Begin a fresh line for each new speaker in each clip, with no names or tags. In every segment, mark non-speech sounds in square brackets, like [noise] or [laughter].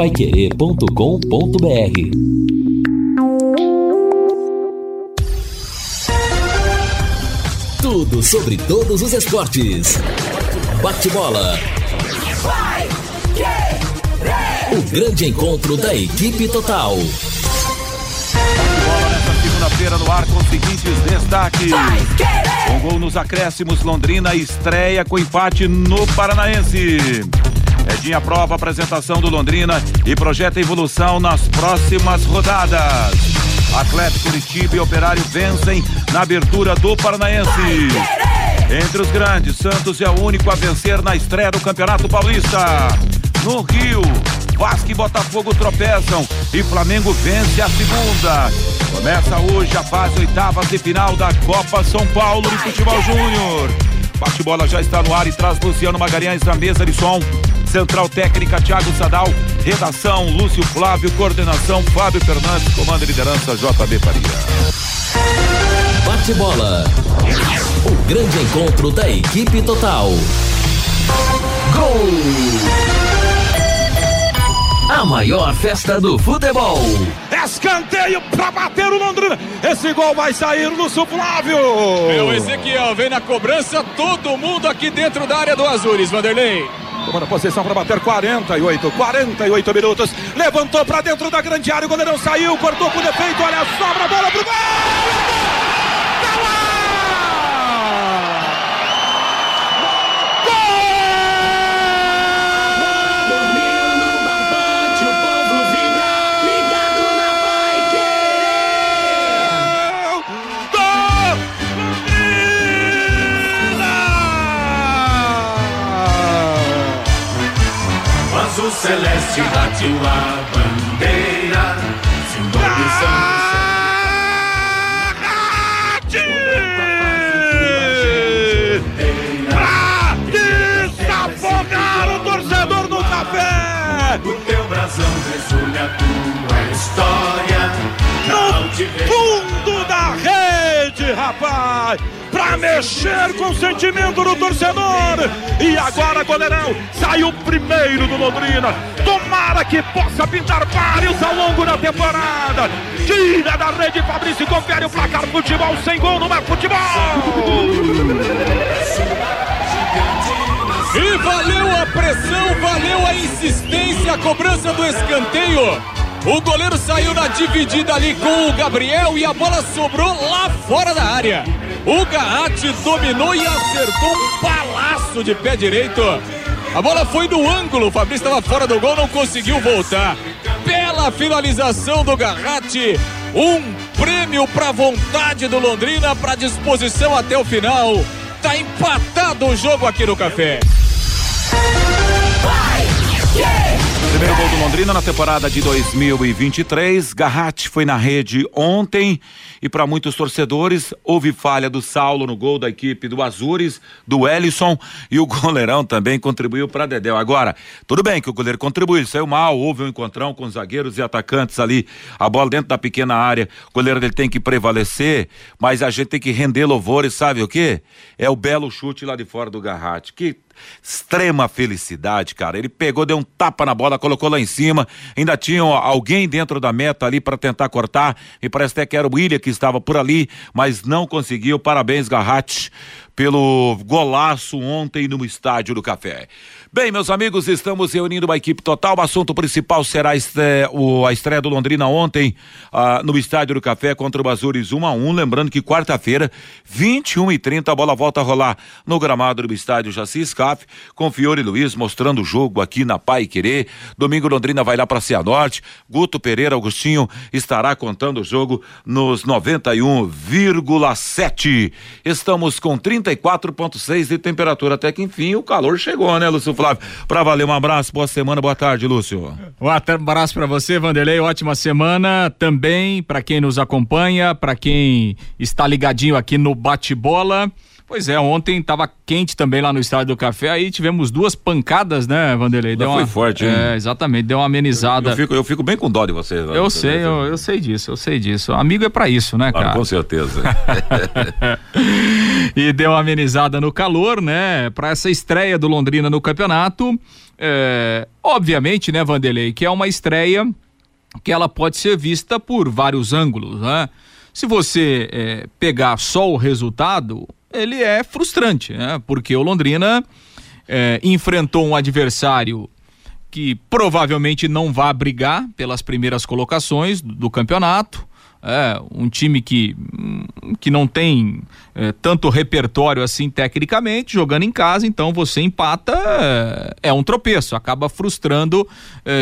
paiquerê.com.br Tudo sobre todos os esportes. Bate-bola. O grande encontro da equipe total.
Bate-bola nesta segunda-feira no ar com os seguintes destaques. Um gol nos acréscimos, Londrina estreia com empate no Paranaense. Edinha prova a apresentação do Londrina e projeta evolução nas próximas rodadas. Atlético Curitiba e Operário vencem na abertura do Paranaense. Entre os grandes, Santos é o único a vencer na estreia do Campeonato Paulista. No Rio, Vasco e Botafogo tropeçam e Flamengo vence a segunda. Começa hoje a fase oitavas de final da Copa São Paulo de Futebol Júnior. Bate-bola já está no ar e traz Luciano Magalhães na mesa de som. Central Técnica Thiago Sadal, redação Lúcio Flávio, coordenação Fábio Fernandes, comando e liderança JB Faria.
Bate-bola. O grande encontro da equipe total. Gol! A maior festa do futebol.
Escanteio para bater o Londrina. Esse gol vai sair Lúcio Flávio.
O Ezequiel, vem na cobrança, todo mundo aqui dentro da área do Azures, Vanderlei.
Tomando posição para bater 48, 48 minutos. Levantou para dentro da grande área, o goleirão saiu, cortou com defeito, olha, sobra a bola pro gol! Mexer com o sentimento do torcedor! E agora, goleirão, saiu primeiro do Londrina. Tomara que possa pintar vários ao longo da temporada. Tira da rede, Fabrício, confere o placar. Futebol sem gol não é futebol!
E valeu a pressão, valeu a insistência, a cobrança do escanteio. O goleiro saiu na dividida ali com o Gabriel e a bola sobrou lá fora da área. O Garratti dominou e acertou um palaço de pé direito. A bola foi no ângulo, o Fabrício estava fora do gol, não conseguiu voltar. Bela finalização do Garratti. Um prêmio para vontade do Londrina, para disposição até o final. Tá empatado o jogo aqui no Café.
Primeiro gol do Londrina na temporada de 2023. Garratti foi na rede ontem e para muitos torcedores houve falha do Saulo no gol da equipe do Azures, do Ellison e o goleirão também contribuiu para Dedéu. Agora, tudo bem que o goleiro contribuiu, saiu mal, houve um encontrão com os zagueiros e atacantes ali, a bola dentro da pequena área, o goleiro dele tem que prevalecer, mas a gente tem que render louvores, sabe o quê? É o belo chute lá de fora do Garratti, que extrema felicidade, cara. Ele pegou, deu um tapa na bola, colocou lá em cima. Ainda tinha alguém dentro da meta ali para tentar cortar. Me parece até que era o William que estava por ali, mas não conseguiu. Parabéns, Garratti, pelo golaço ontem no estádio do Café. Bem, meus amigos, estamos reunindo uma equipe total. O assunto principal será a estreia, do Londrina ontem ah, no Estádio do Café contra o Azures 1 a 1 Lembrando que quarta-feira, 21 e 30 a bola volta a rolar no gramado do Estádio Jaci Scaf, com Fiore Luiz mostrando o jogo aqui na Pai Querer. Domingo Londrina vai lá para Cianorte. Guto Pereira Agostinho estará contando o jogo nos 91,7. Estamos com 34,6 de temperatura. Até que enfim o calor chegou, né, Lúcio Flávio? Para valer, um abraço, boa semana, boa tarde, Lúcio.
Um abraço para você, Vanderlei. Ótima semana também para quem nos acompanha, para quem está ligadinho aqui no bate-bola. Pois é, ontem estava quente também lá no Estádio do Café, aí tivemos duas pancadas, né, Vanderlei?
Deu foi uma, forte, hein?
É, exatamente, deu uma amenizada.
Eu, eu, fico, eu fico bem com dó de vocês.
Eu sei, eu, eu, sei disso, eu sei disso. Amigo é para isso, né, cara?
Ah, com certeza. [laughs]
e deu uma amenizada no calor, né? Para essa estreia do Londrina no campeonato. É, obviamente, né, Vanderlei, que é uma estreia que ela pode ser vista por vários ângulos, né? Se você é, pegar só o resultado, ele é frustrante, né? Porque o Londrina é, enfrentou um adversário que provavelmente não vai brigar pelas primeiras colocações do, do campeonato. É, um time que, que não tem é, tanto repertório assim tecnicamente, jogando em casa, então você empata, é, é um tropeço, acaba frustrando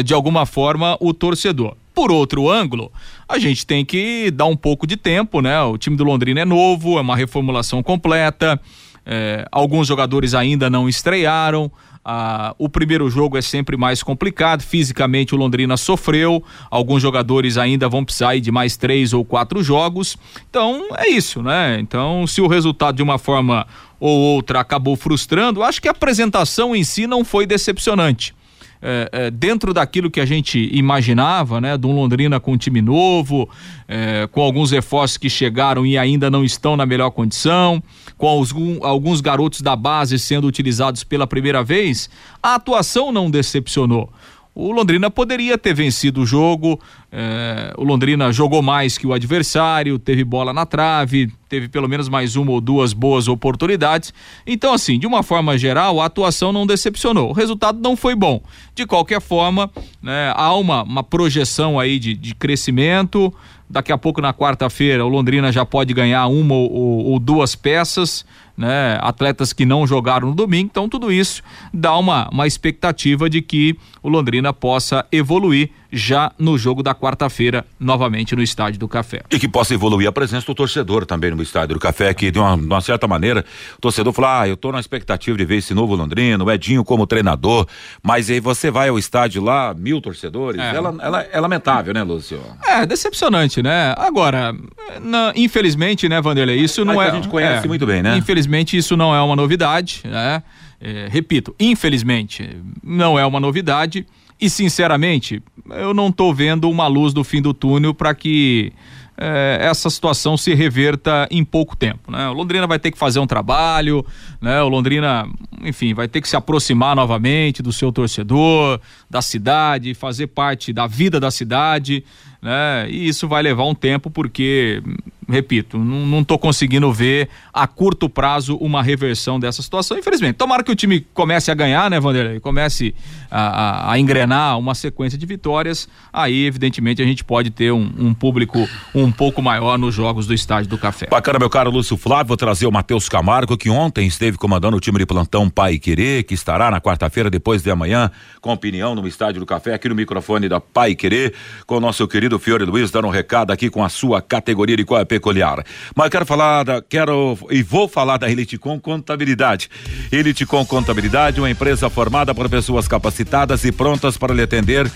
de alguma forma o torcedor. Por outro ângulo, a gente tem que dar um pouco de tempo, né? O time do Londrina é novo, é uma reformulação completa, é, alguns jogadores ainda não estrearam. Ah, o primeiro jogo é sempre mais complicado. Fisicamente, o Londrina sofreu. Alguns jogadores ainda vão precisar de mais três ou quatro jogos. Então, é isso, né? Então, se o resultado de uma forma ou outra acabou frustrando, acho que a apresentação em si não foi decepcionante é, é, dentro daquilo que a gente imaginava, né? Um Londrina com um time novo, é, com alguns reforços que chegaram e ainda não estão na melhor condição, com alguns, alguns garotos da base sendo utilizados pela primeira vez, a atuação não decepcionou o Londrina poderia ter vencido o jogo. É, o Londrina jogou mais que o adversário, teve bola na trave, teve pelo menos mais uma ou duas boas oportunidades. Então, assim, de uma forma geral, a atuação não decepcionou. O resultado não foi bom. De qualquer forma, né, há uma, uma projeção aí de, de crescimento. Daqui a pouco, na quarta-feira, o Londrina já pode ganhar uma ou, ou, ou duas peças né? Atletas que não jogaram no domingo, então tudo isso dá uma, uma expectativa de que o Londrina possa evoluir já no jogo da quarta-feira, novamente no Estádio do Café.
E que possa evoluir a presença do torcedor também no Estádio do Café, que de uma, de uma certa maneira, o torcedor fala, ah, eu tô na expectativa de ver esse novo Londrina, o Edinho como treinador, mas aí você vai ao estádio lá, mil torcedores, é, ela, ela, é lamentável, né, Lúcio?
É, decepcionante, né? Agora, na, infelizmente, né, Vanderlei, isso não é...
a gente conhece é, muito bem, né?
Infelizmente, isso não é uma novidade, né? É, repito, infelizmente, não é uma novidade, e sinceramente, eu não estou vendo uma luz do fim do túnel para que é, essa situação se reverta em pouco tempo. Né? O Londrina vai ter que fazer um trabalho, né? o Londrina, enfim, vai ter que se aproximar novamente do seu torcedor, da cidade, fazer parte da vida da cidade né? E isso vai levar um tempo porque, repito, não estou conseguindo ver a curto prazo uma reversão dessa situação, infelizmente. Tomara que o time comece a ganhar, né, Vanderlei? Comece a, a, engrenar uma sequência de vitórias. Aí, evidentemente, a gente pode ter um, um, público um pouco maior nos jogos do Estádio do Café.
Bacana, meu caro Lúcio Flávio, vou trazer o Matheus Camargo, que ontem esteve comandando o time de plantão Pai Querer, que estará na quarta-feira, depois de amanhã, com opinião no Estádio do Café, aqui no microfone da Pai Querer, com o nosso querido Fiore Luiz dando um recado aqui com a sua categoria de qual é peculiar. Mas quero falar da, quero e vou falar da Eliticom Contabilidade. Eliticom Contabilidade, uma empresa formada por pessoas capacitadas e prontas para lhe atender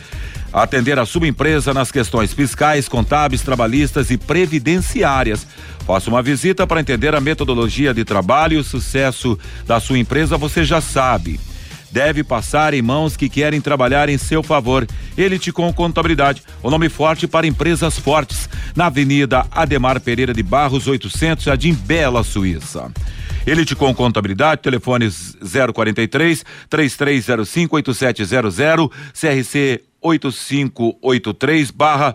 atender a sua empresa nas questões fiscais, contábeis, trabalhistas e previdenciárias. Faça uma visita para entender a metodologia de trabalho e o sucesso da sua empresa, você já sabe deve passar em mãos que querem trabalhar em seu favor. Elite com Contabilidade, o nome forte para empresas fortes, na Avenida Ademar Pereira de Barros, 800, Jardim Bela, Suíça. Elite com Contabilidade, telefones 043 3305 8700, CRC 8583 barra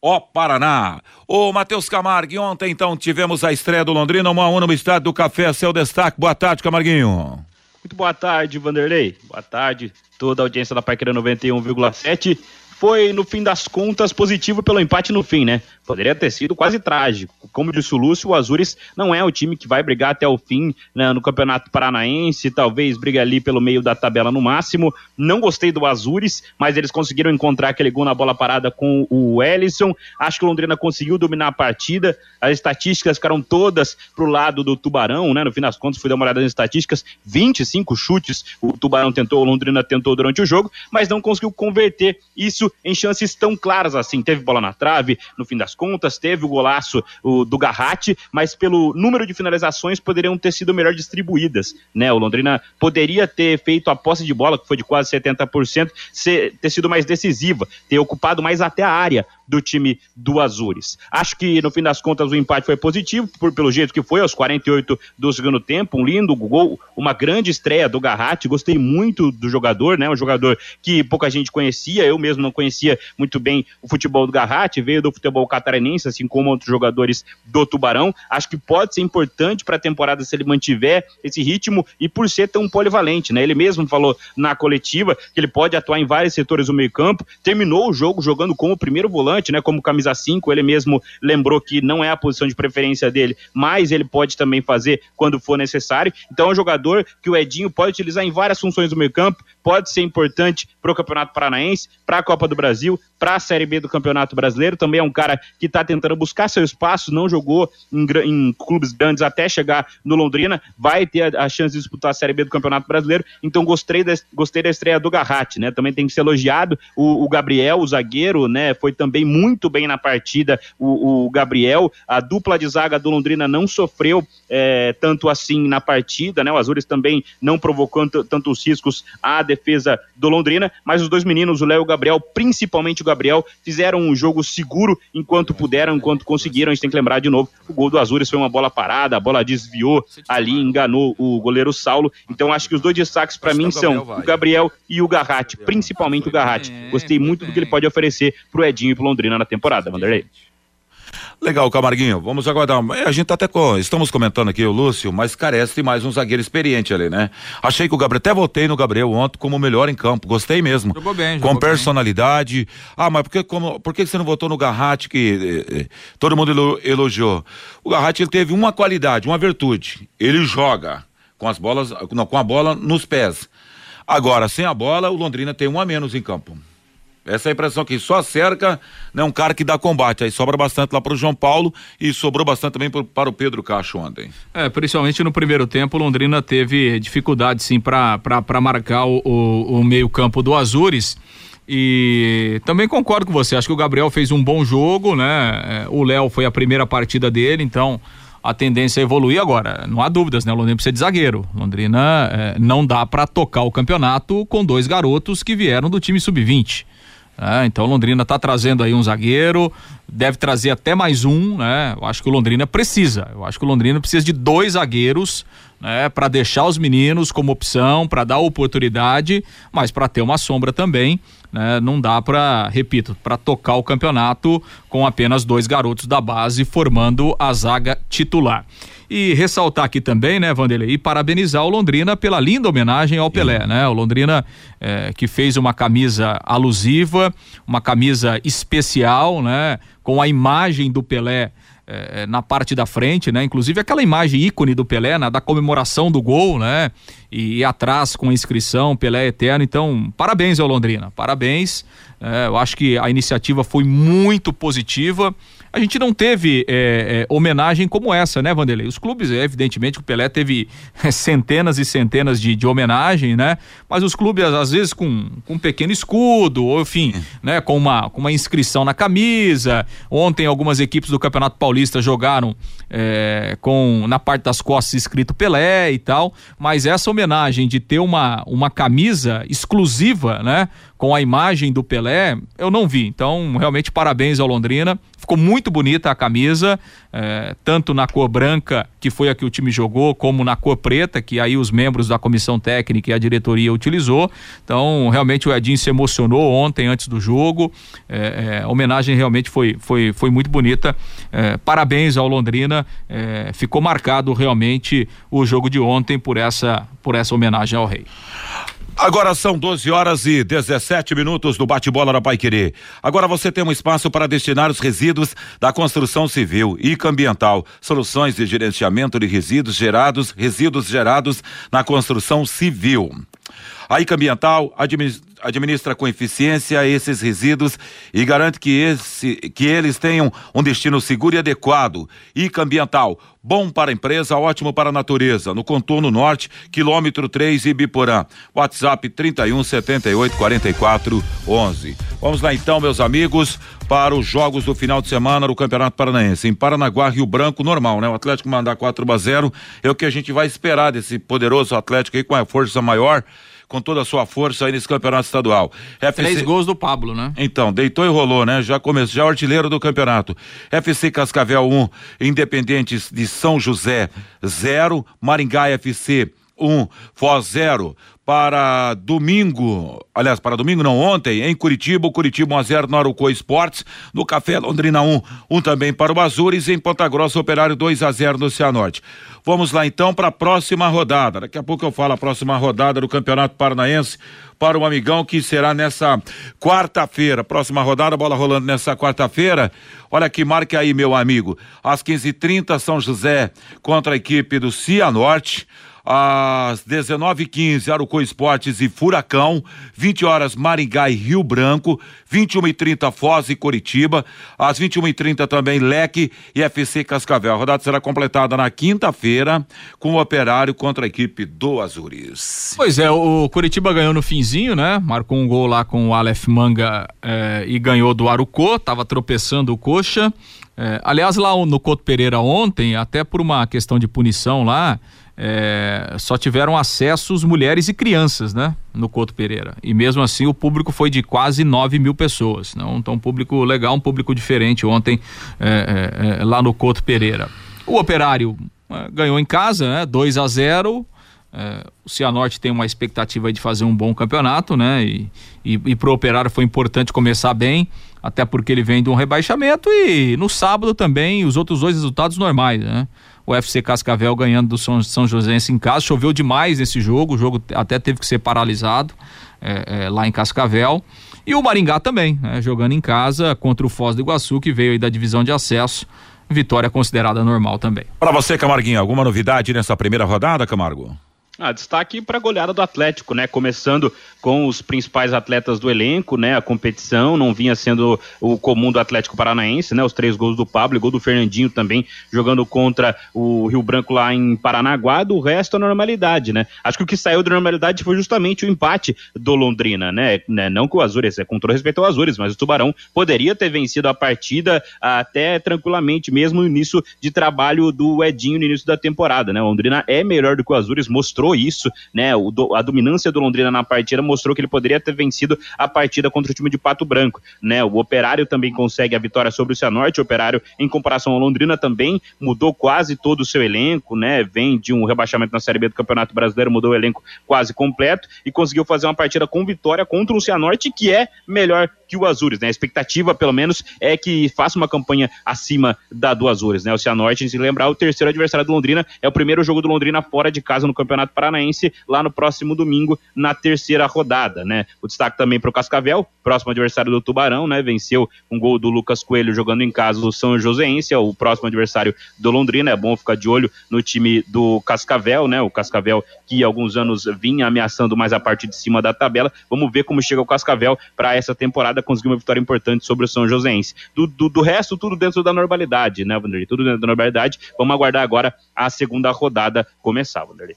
Ó Paraná. Ô Matheus Camargo, ontem então tivemos a estreia do Londrina, uma a no estádio do Café, seu destaque. Boa tarde, Camarguinho.
Muito boa tarde, Vanderlei. Boa tarde, toda a audiência da Paiqueira 91,7. Foi, no fim das contas, positivo pelo empate no fim, né? Poderia ter sido quase trágico. Como disse o Lúcio, o Azures não é o time que vai brigar até o fim né, no Campeonato Paranaense, talvez brigue ali pelo meio da tabela no máximo. Não gostei do Azures, mas eles conseguiram encontrar aquele gol na bola parada com o Ellison. Acho que o Londrina conseguiu dominar a partida. As estatísticas ficaram todas pro lado do Tubarão, né? No fim das contas, fui dar uma olhada nas estatísticas: 25 chutes o Tubarão tentou, o Londrina tentou durante o jogo, mas não conseguiu converter isso em chances tão claras assim. Teve bola na trave, no fim das contas, teve o golaço o, do Garratti, mas pelo número de finalizações poderiam ter sido melhor distribuídas, né? O Londrina poderia ter feito a posse de bola, que foi de quase 70%, ser, ter sido mais decisiva, ter ocupado mais até a área do time do Azures. Acho que no fim das contas o empate foi positivo, por, pelo jeito que foi, aos 48 do segundo tempo, um lindo gol, uma grande estreia do Garratti, gostei muito do jogador, né? Um jogador que pouca gente conhecia, eu mesmo não conhecia muito bem o futebol do Garratti, veio do futebol catarinense, assim como outros jogadores do Tubarão. Acho que pode ser importante para a temporada se ele mantiver esse ritmo e por ser tão polivalente, né? Ele mesmo falou na coletiva que ele pode atuar em vários setores do meio-campo. Terminou o jogo jogando como primeiro volante, né? Como camisa 5. Ele mesmo lembrou que não é a posição de preferência dele, mas ele pode também fazer quando for necessário. Então é um jogador que o Edinho pode utilizar em várias funções do meio-campo, pode ser importante para o Campeonato Paranaense, para a Copa do Brasil, para a Série B do Campeonato Brasileiro. Também é um cara que está tentando buscar seu espaço, não jogou em, em, clubes grandes até chegar no Londrina, vai ter a, a, chance de disputar a Série B do Campeonato Brasileiro. Então gostei da, gostei da estreia do Garratti, né? Também tem que ser elogiado o, o Gabriel, o zagueiro, né? Foi também muito bem na partida o, o Gabriel. A dupla de zaga do Londrina não sofreu é, tanto assim na partida, né? O Azures também não provocou tantos riscos à defesa do Londrina, mas os dois meninos, o Léo e o Gabriel, principalmente o Gabriel, fizeram um jogo seguro enquanto puderam, enquanto conseguiram. A gente tem que lembrar de novo, o gol do Azures foi uma bola parada, a bola desviou ali, enganou o goleiro Saulo. Então acho que os dois destaques para mim são o Gabriel e o Garratti, principalmente o Garratti. Gostei muito do que ele pode oferecer pro Edinho e pro Londrina na temporada, Vanderlei.
Legal, Camarguinho. Vamos aguardar. É, a gente tá até com, estamos comentando aqui o Lúcio, mas carece de mais um zagueiro experiente ali, né? Achei que o Gabriel, até votei no Gabriel ontem como o melhor em campo. Gostei mesmo. Jogou bem, jogou Com personalidade. Bem. Ah, mas por que, como, por que você não votou no Garratti que eh, eh, todo mundo elogiou? O Garratti ele teve uma qualidade, uma virtude. Ele joga com as bolas, não, com a bola nos pés. Agora, sem a bola, o Londrina tem um a menos em campo. Essa é a impressão que só cerca, né, um cara que dá combate. Aí sobra bastante lá para o João Paulo e sobrou bastante também pro, para o Pedro Cacho ontem.
É, principalmente no primeiro tempo, Londrina teve dificuldade sim para marcar o, o, o meio-campo do Azures. E também concordo com você, acho que o Gabriel fez um bom jogo, né? É, o Léo foi a primeira partida dele, então a tendência é evoluir agora. Não há dúvidas, né? O Londrina precisa de zagueiro. Londrina é, não dá para tocar o campeonato com dois garotos que vieram do time sub-20. É, então Londrina está trazendo aí um zagueiro, deve trazer até mais um, né? Eu acho que o Londrina precisa. Eu acho que o Londrina precisa de dois zagueiros, né? Para deixar os meninos como opção, para dar oportunidade, mas para ter uma sombra também. Né? Não dá para, repito, para tocar o campeonato com apenas dois garotos da base formando a zaga titular. E ressaltar aqui também, né, Vanderlei, e parabenizar o Londrina pela linda homenagem ao Pelé, né? O Londrina é, que fez uma camisa alusiva, uma camisa especial, né? Com a imagem do Pelé é, na parte da frente, né? Inclusive aquela imagem ícone do Pelé, né? da comemoração do gol, né? E, e atrás com a inscrição Pelé Eterno. Então, parabéns ao Londrina, parabéns. É, eu acho que a iniciativa foi muito positiva a gente não teve é, é, homenagem como essa, né, Vanderlei? Os clubes, evidentemente, o Pelé teve centenas e centenas de, de homenagem, né? Mas os clubes, às vezes, com, com um pequeno escudo, ou enfim, né, com uma, com uma inscrição na camisa. Ontem, algumas equipes do Campeonato Paulista jogaram é, com na parte das costas escrito Pelé e tal. Mas essa homenagem de ter uma, uma camisa exclusiva, né? Com a imagem do Pelé, eu não vi. Então, realmente, parabéns ao Londrina. Ficou muito bonita a camisa, é, tanto na cor branca, que foi a que o time jogou, como na cor preta, que aí os membros da comissão técnica e a diretoria utilizou. Então, realmente o Edinho se emocionou ontem, antes do jogo. É, é, a homenagem realmente foi, foi, foi muito bonita. É, parabéns ao Londrina. É, ficou marcado realmente o jogo de ontem por essa, por essa homenagem ao rei.
Agora são 12 horas e 17 minutos do bate-bola da Pai Querer. Agora você tem um espaço para destinar os resíduos da construção civil e ambiental. Soluções de gerenciamento de resíduos gerados, resíduos gerados na construção civil. A ICA Ambiental administra com eficiência esses resíduos e garante que, esse, que eles tenham um destino seguro e adequado. ICA Ambiental, bom para a empresa, ótimo para a natureza. No contorno norte, quilômetro 3 Ibiporã. WhatsApp 31 78 44 11. Vamos lá então, meus amigos, para os jogos do final de semana do Campeonato Paranaense. Em Paranaguá, Rio Branco, normal, né? O Atlético mandar 4 a 0 é o que a gente vai esperar desse poderoso Atlético aí com a força maior com toda a sua força aí nesse campeonato estadual.
FC... Três gols do Pablo, né?
Então, deitou e rolou, né? Já começou, já é artilheiro do campeonato. FC Cascavel 1, um, Independentes de São José 0, Maringá FC 1, um, Foz 0, para domingo, aliás, para domingo não, ontem, em Curitiba, Curitiba 1x0 no Arucô Esportes, no Café Londrina 1, um também para o Azures, em Ponta Grossa, Operário 2x0 no Cianorte. Vamos lá então para a próxima rodada. Daqui a pouco eu falo a próxima rodada do Campeonato Paranaense para o amigão que será nessa quarta-feira. Próxima rodada, bola rolando nessa quarta-feira. Olha aqui, marque aí, meu amigo. Às 15h30, São José contra a equipe do Cianorte às 19h15, Arucô Esportes e Furacão, 20 horas Maringá e Rio Branco, 21 h 30 Foz e Curitiba, às 21 h 30 também Leque e FC Cascavel. A rodada será completada na quinta-feira com o Operário contra a equipe do Azures.
Pois é, o Curitiba ganhou no finzinho, né? Marcou um gol lá com o Aleph Manga eh, e ganhou do Arucô, tava tropeçando o Coxa. Eh, aliás, lá no Couto Pereira ontem, até por uma questão de punição lá, é, só tiveram acessos mulheres e crianças, né? No Couto Pereira. E mesmo assim o público foi de quase 9 mil pessoas. Não? Então um público legal, um público diferente ontem é, é, é lá no Couto Pereira. O operário é, ganhou em casa, né? 2 a 0 é, o Cianorte tem uma expectativa de fazer um bom campeonato, né? E, e, e pro operário foi importante começar bem, até porque ele vem de um rebaixamento e no sábado também os outros dois resultados normais, né? O FC Cascavel ganhando do São, São Joséense em casa. Choveu demais nesse jogo, o jogo até teve que ser paralisado é, é, lá em Cascavel. E o Maringá também, né, jogando em casa contra o Foz do Iguaçu, que veio da divisão de acesso. Vitória considerada normal também.
Para você, Camarguinho, alguma novidade nessa primeira rodada, Camargo?
Ah, destaque para a goleada do Atlético, né? Começando com os principais atletas do elenco, né? A competição não vinha sendo o comum do Atlético Paranaense, né? Os três gols do Pablo e gol do Fernandinho também jogando contra o Rio Branco lá em Paranaguá. Do resto, a normalidade, né? Acho que o que saiu da normalidade foi justamente o empate do Londrina, né? né? Não que o Azures, é com todo respeito ao Azures, mas o Tubarão poderia ter vencido a partida até tranquilamente, mesmo no início de trabalho do Edinho no início da temporada, né? O Londrina é melhor do que o Azures, mostrou mostrou isso, né? O, a dominância do Londrina na partida mostrou que ele poderia ter vencido a partida contra o time de Pato Branco, né? O Operário também consegue a vitória sobre o Cianorte, o Operário, em comparação ao Londrina, também mudou quase todo o seu elenco, né? Vem de um rebaixamento na Série B do Campeonato Brasileiro, mudou o elenco quase completo e conseguiu fazer uma partida com vitória contra o Cianorte, que é melhor que o Azures, né? A expectativa, pelo menos, é que faça uma campanha acima da do Azures, né? O Cianorte, se lembrar, o terceiro adversário do Londrina é o primeiro jogo do Londrina fora de casa no Campeonato Paranaense, lá no próximo domingo, na terceira rodada, né? O destaque também para o Cascavel, próximo adversário do Tubarão, né? Venceu um gol do Lucas Coelho jogando em casa o São Joséense, é o próximo adversário do Londrina. É bom ficar de olho no time do Cascavel, né? O Cascavel que há alguns anos vinha ameaçando mais a parte de cima da tabela. Vamos ver como chega o Cascavel para essa temporada conseguir uma vitória importante sobre o São Joséense. Do, do, do, resto, tudo dentro da normalidade, né, Vanderlei? Tudo dentro da normalidade. Vamos aguardar agora a segunda rodada começar, Vanderlei.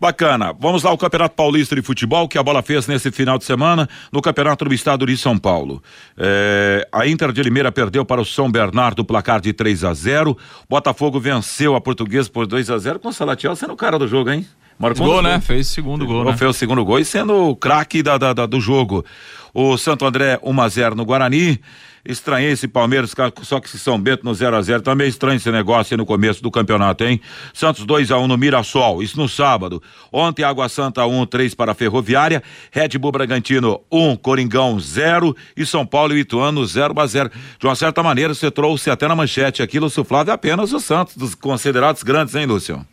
Bacana. Vamos lá ao Campeonato Paulista de Futebol, que a bola fez nesse final de semana no Campeonato do Estado de São Paulo. É, a Inter de Limeira perdeu para o São Bernardo placar de 3 a 0 Botafogo venceu a Portuguesa por 2 a 0 com o Salatiel sendo o cara do jogo, hein?
Marcou gol, né? Fez o segundo gol, né?
Fez o segundo gol e sendo o craque da, da, da, do jogo. O Santo André 1 a 0 no Guarani. Estranhei esse Palmeiras, só que se São Bento no 0 a 0 Também estranho esse negócio aí no começo do campeonato, hein? Santos 2 a 1 no Mirassol, isso no sábado. Ontem Água Santa 1, 3 para a Ferroviária. Red Bull Bragantino 1, Coringão 0 e São Paulo e Ituano 0 a 0. De uma certa maneira, você trouxe até na manchete aqui, Lúcio Flávio, apenas o Santos, dos considerados grandes, hein, Lúcio?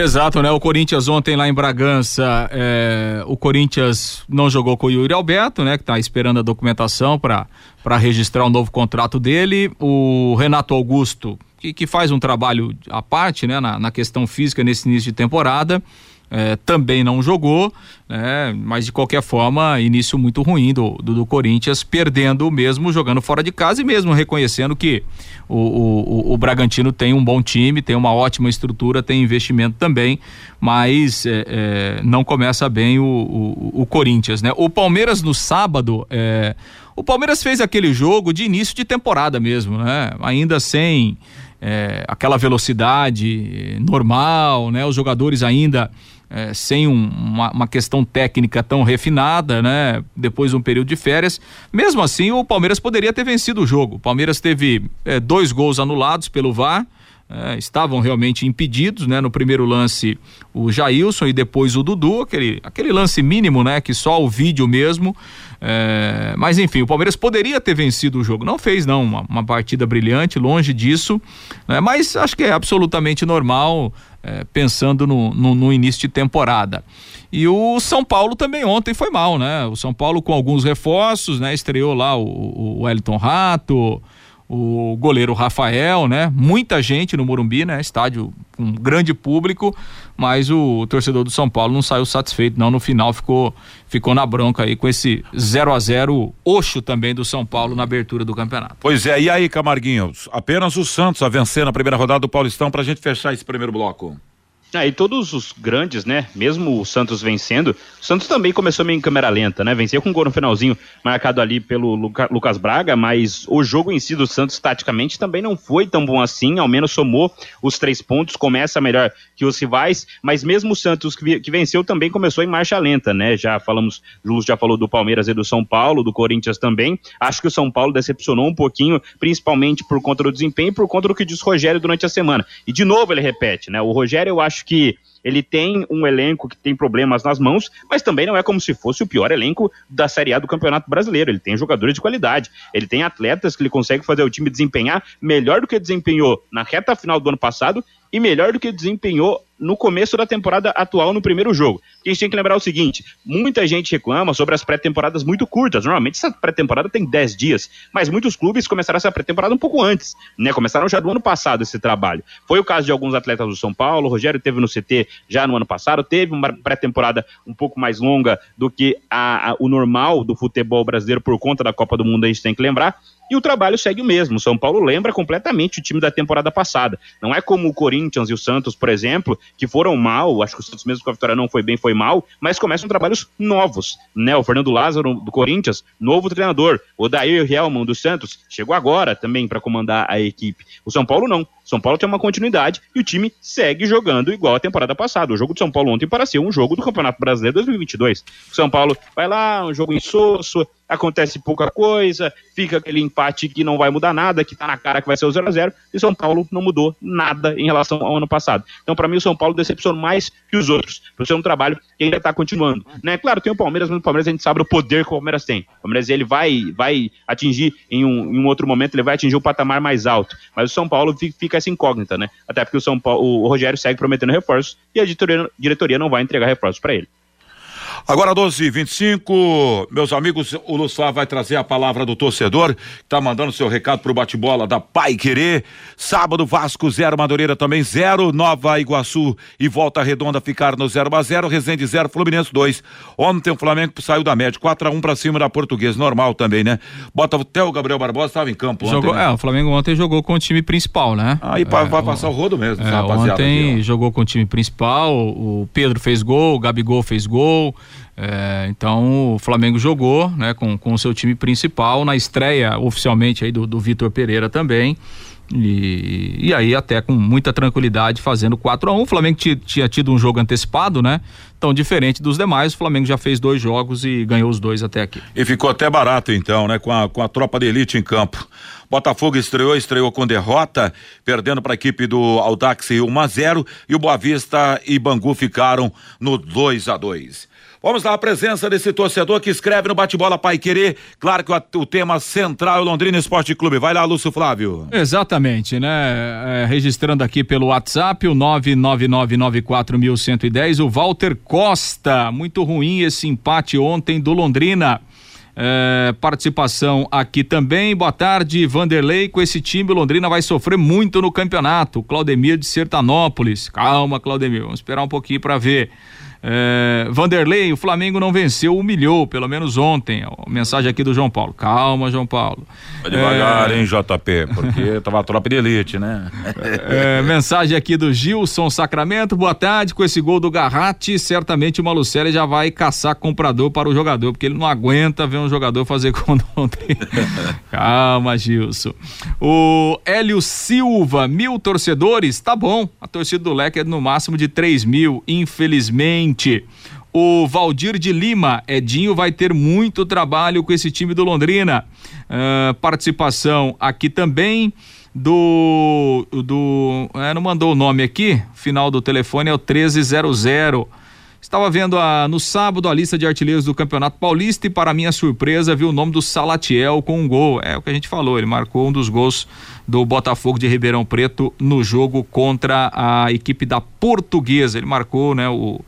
Exato, né? O Corinthians ontem lá em Bragança, é, o Corinthians não jogou com o Yuri Alberto, né? Que tá esperando a documentação para registrar um novo contrato dele. O Renato Augusto, que, que faz um trabalho à parte, né? Na, na questão física nesse início de temporada é, também não jogou, né? mas de qualquer forma, início muito ruim do, do, do, Corinthians, perdendo mesmo jogando fora de casa e mesmo reconhecendo que o, o, o Bragantino tem um bom time, tem uma ótima estrutura, tem investimento também, mas é, é, não começa bem o, o, o, Corinthians. Né? O Palmeiras no sábado. É, o Palmeiras fez aquele jogo de início de temporada mesmo, né? Ainda sem é, aquela velocidade normal, né? Os jogadores ainda é, sem um, uma, uma, questão técnica tão refinada, né? Depois de um período de férias. Mesmo assim, o Palmeiras poderia ter vencido o jogo. O Palmeiras teve é, dois gols anulados pelo VAR. É, estavam realmente impedidos, né? No primeiro lance o Jailson e depois o Dudu, aquele, aquele lance mínimo, né? Que só o vídeo mesmo. É, mas enfim, o Palmeiras poderia ter vencido o jogo. Não fez, não, uma, uma partida brilhante, longe disso. Né? Mas acho que é absolutamente normal, é, pensando no, no, no início de temporada. E o São Paulo também ontem foi mal, né? O São Paulo com alguns reforços, né? Estreou lá o, o Wellington Rato, o goleiro Rafael, né? Muita gente no Morumbi, né? Estádio com grande público, mas o torcedor do São Paulo não saiu satisfeito, não. No final ficou ficou na bronca aí com esse 0 a 0 oxo também do São Paulo na abertura do campeonato.
Pois é, e aí, Camarguinho? Apenas o Santos a vencer na primeira rodada do Paulistão pra gente fechar esse primeiro bloco.
Ah, e todos os grandes, né? Mesmo o Santos vencendo, o Santos também começou meio em câmera lenta, né? Venceu com um gol no finalzinho, marcado ali pelo Luca, Lucas Braga, mas o jogo em si do Santos, taticamente, também não foi tão bom assim, ao menos somou os três pontos, começa melhor que os rivais, mas mesmo o Santos que, que venceu também começou em marcha lenta, né? Já falamos, Julos já falou do Palmeiras e do São Paulo, do Corinthians também. Acho que o São Paulo decepcionou um pouquinho, principalmente por conta do desempenho e por conta do que disse Rogério durante a semana. E de novo ele repete, né? O Rogério, eu acho acho que ele tem um elenco que tem problemas nas mãos, mas também não é como se fosse o pior elenco da Série A do Campeonato Brasileiro. Ele tem jogadores de qualidade, ele tem atletas que ele consegue fazer o time desempenhar melhor do que desempenhou na reta final do ano passado e melhor do que desempenhou no começo da temporada atual no primeiro jogo. a gente tem que lembrar o seguinte: muita gente reclama sobre as pré-temporadas muito curtas. Normalmente essa pré-temporada tem 10 dias, mas muitos clubes começaram essa pré-temporada um pouco antes, né? Começaram já do ano passado esse trabalho. Foi o caso de alguns atletas do São Paulo, o Rogério teve no CT já no ano passado, teve uma pré-temporada um pouco mais longa do que a, a, o normal do futebol brasileiro por conta da Copa do Mundo, a gente tem que lembrar. E o trabalho segue o mesmo. O São Paulo lembra completamente o time da temporada passada. Não é como o Corinthians e o Santos, por exemplo, que foram mal, acho que o Santos mesmo com a vitória não foi bem, foi mal, mas começam trabalhos novos, né? O Fernando Lázaro do Corinthians, novo treinador. O Dair Helman do Santos chegou agora também para comandar a equipe. O São Paulo não. São Paulo tem uma continuidade e o time segue jogando igual a temporada passada. O jogo de São Paulo ontem pareceu um jogo do Campeonato Brasileiro 2022. O São Paulo vai lá, um jogo insosso, acontece pouca coisa, fica aquele empate que não vai mudar nada, que tá na cara que vai ser o 0 a 0 e São Paulo não mudou nada em relação ao ano passado. Então, para mim, o São Paulo decepcionou mais que os outros, por ser um trabalho que ainda tá continuando. Né? Claro, tem o Palmeiras, mas o Palmeiras a gente sabe o poder que o Palmeiras tem. O Palmeiras ele vai, vai atingir em um, em um outro momento, ele vai atingir o patamar mais alto. Mas o São Paulo fica essa incógnita, né? Até porque o São Paulo, o Rogério segue prometendo reforços e a diretoria, diretoria não vai entregar reforços para ele.
Agora 12 25 meus amigos, o Luçá vai trazer a palavra do torcedor, que tá mandando seu recado pro bate-bola da Pai Querer. Sábado Vasco 0, Madureira também 0, Nova Iguaçu e Volta Redonda ficaram no 0 a 0, Resende 0, Fluminense 2. Ontem o Flamengo saiu da média, 4 a 1 para cima da Portuguesa, normal também, né? Bota até o Gabriel Barbosa estava em campo
jogou,
ontem. Né?
É, o Flamengo ontem jogou com o time principal, né?
Aí
é,
vai passar o rodo mesmo,
é, Ontem aqui, jogou com o time principal, o Pedro fez gol, o Gabigol fez gol. É, então o Flamengo jogou né, com, com o seu time principal na estreia oficialmente aí do, do Vitor Pereira também. E, e aí até com muita tranquilidade fazendo 4 a 1 O Flamengo tinha tido um jogo antecipado, né? Então, diferente dos demais, o Flamengo já fez dois jogos e ganhou os dois até aqui.
E ficou até barato então, né? Com a, com a tropa de elite em campo. Botafogo estreou, estreou com derrota, perdendo para a equipe do Audax 1 a 0 e o Boa Vista e Bangu ficaram no 2 a 2 Vamos lá, a presença desse torcedor que escreve no Bate-Bola Pai Querer. Claro que o, o, tema central é o Londrina Esporte Clube. Vai lá, Lúcio Flávio.
Exatamente, né? É, registrando aqui pelo WhatsApp o 99994110, o Walter Costa. Muito ruim esse empate ontem do Londrina. É, participação aqui também. Boa tarde, Vanderlei. Com esse time, Londrina vai sofrer muito no campeonato. Claudemir de Sertanópolis. Calma, Claudemir. Vamos esperar um pouquinho para ver. É, Vanderlei, o Flamengo não venceu, humilhou, pelo menos ontem. Ó, mensagem aqui do João Paulo. Calma, João Paulo.
Vai devagar, é... hein, JP? Porque [laughs] tava tropa de elite, né?
É, mensagem aqui do Gilson Sacramento. Boa tarde. Com esse gol do Garratti, certamente o Malucelli já vai caçar comprador para o jogador, porque ele não aguenta ver um jogador fazer [laughs] gol ontem. Calma, Gilson. O Hélio Silva, mil torcedores, tá bom. A torcida do Leque é no máximo de 3 mil, infelizmente. O Valdir de Lima, Edinho vai ter muito trabalho com esse time do Londrina. Uh, participação aqui também do. do é, não mandou o nome aqui, final do telefone é o 1300. Estava vendo a, no sábado a lista de artilheiros do Campeonato Paulista e, para minha surpresa, vi o nome do Salatiel com um gol. É o que a gente falou, ele marcou um dos gols do Botafogo de Ribeirão Preto no jogo contra a equipe da Portuguesa. Ele marcou né, o,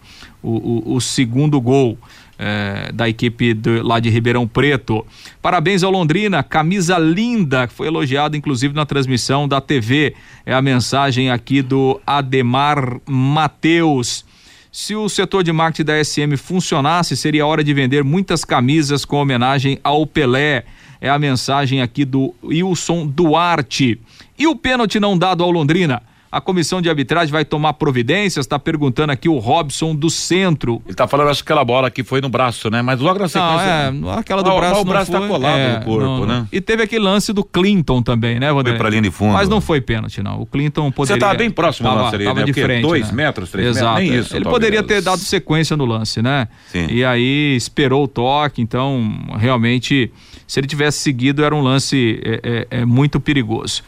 o, o, o segundo gol. É, da equipe lá de Ribeirão Preto. Parabéns ao Londrina, camisa linda, foi elogiada inclusive na transmissão da TV. É a mensagem aqui do Ademar Mateus. Se o setor de marketing da SM funcionasse, seria hora de vender muitas camisas com homenagem ao Pelé. É a mensagem aqui do Wilson Duarte. E o pênalti não dado ao Londrina? A comissão de arbitragem vai tomar providências? Está perguntando aqui o Robson do centro.
Ele está falando, acho que aquela bola que foi no braço, né? Mas logo na sequência.
Não, é, aquela do braço.
o braço
está
colado é, no corpo, não, né?
E teve aquele lance do Clinton também, né, Vanderlei?
Foi pra linha de fundo.
Mas não foi pênalti, não. O Clinton poderia. Você
estava bem próximo
tava,
do lance ali,
tava
né?
de frente.
Dois
né?
metros, três
Exato,
metros. Nem
é.
isso.
Ele poderia ter dado sequência no lance, né?
Sim.
E aí esperou o toque, então realmente, se ele tivesse seguido, era um lance é, é, é muito perigoso.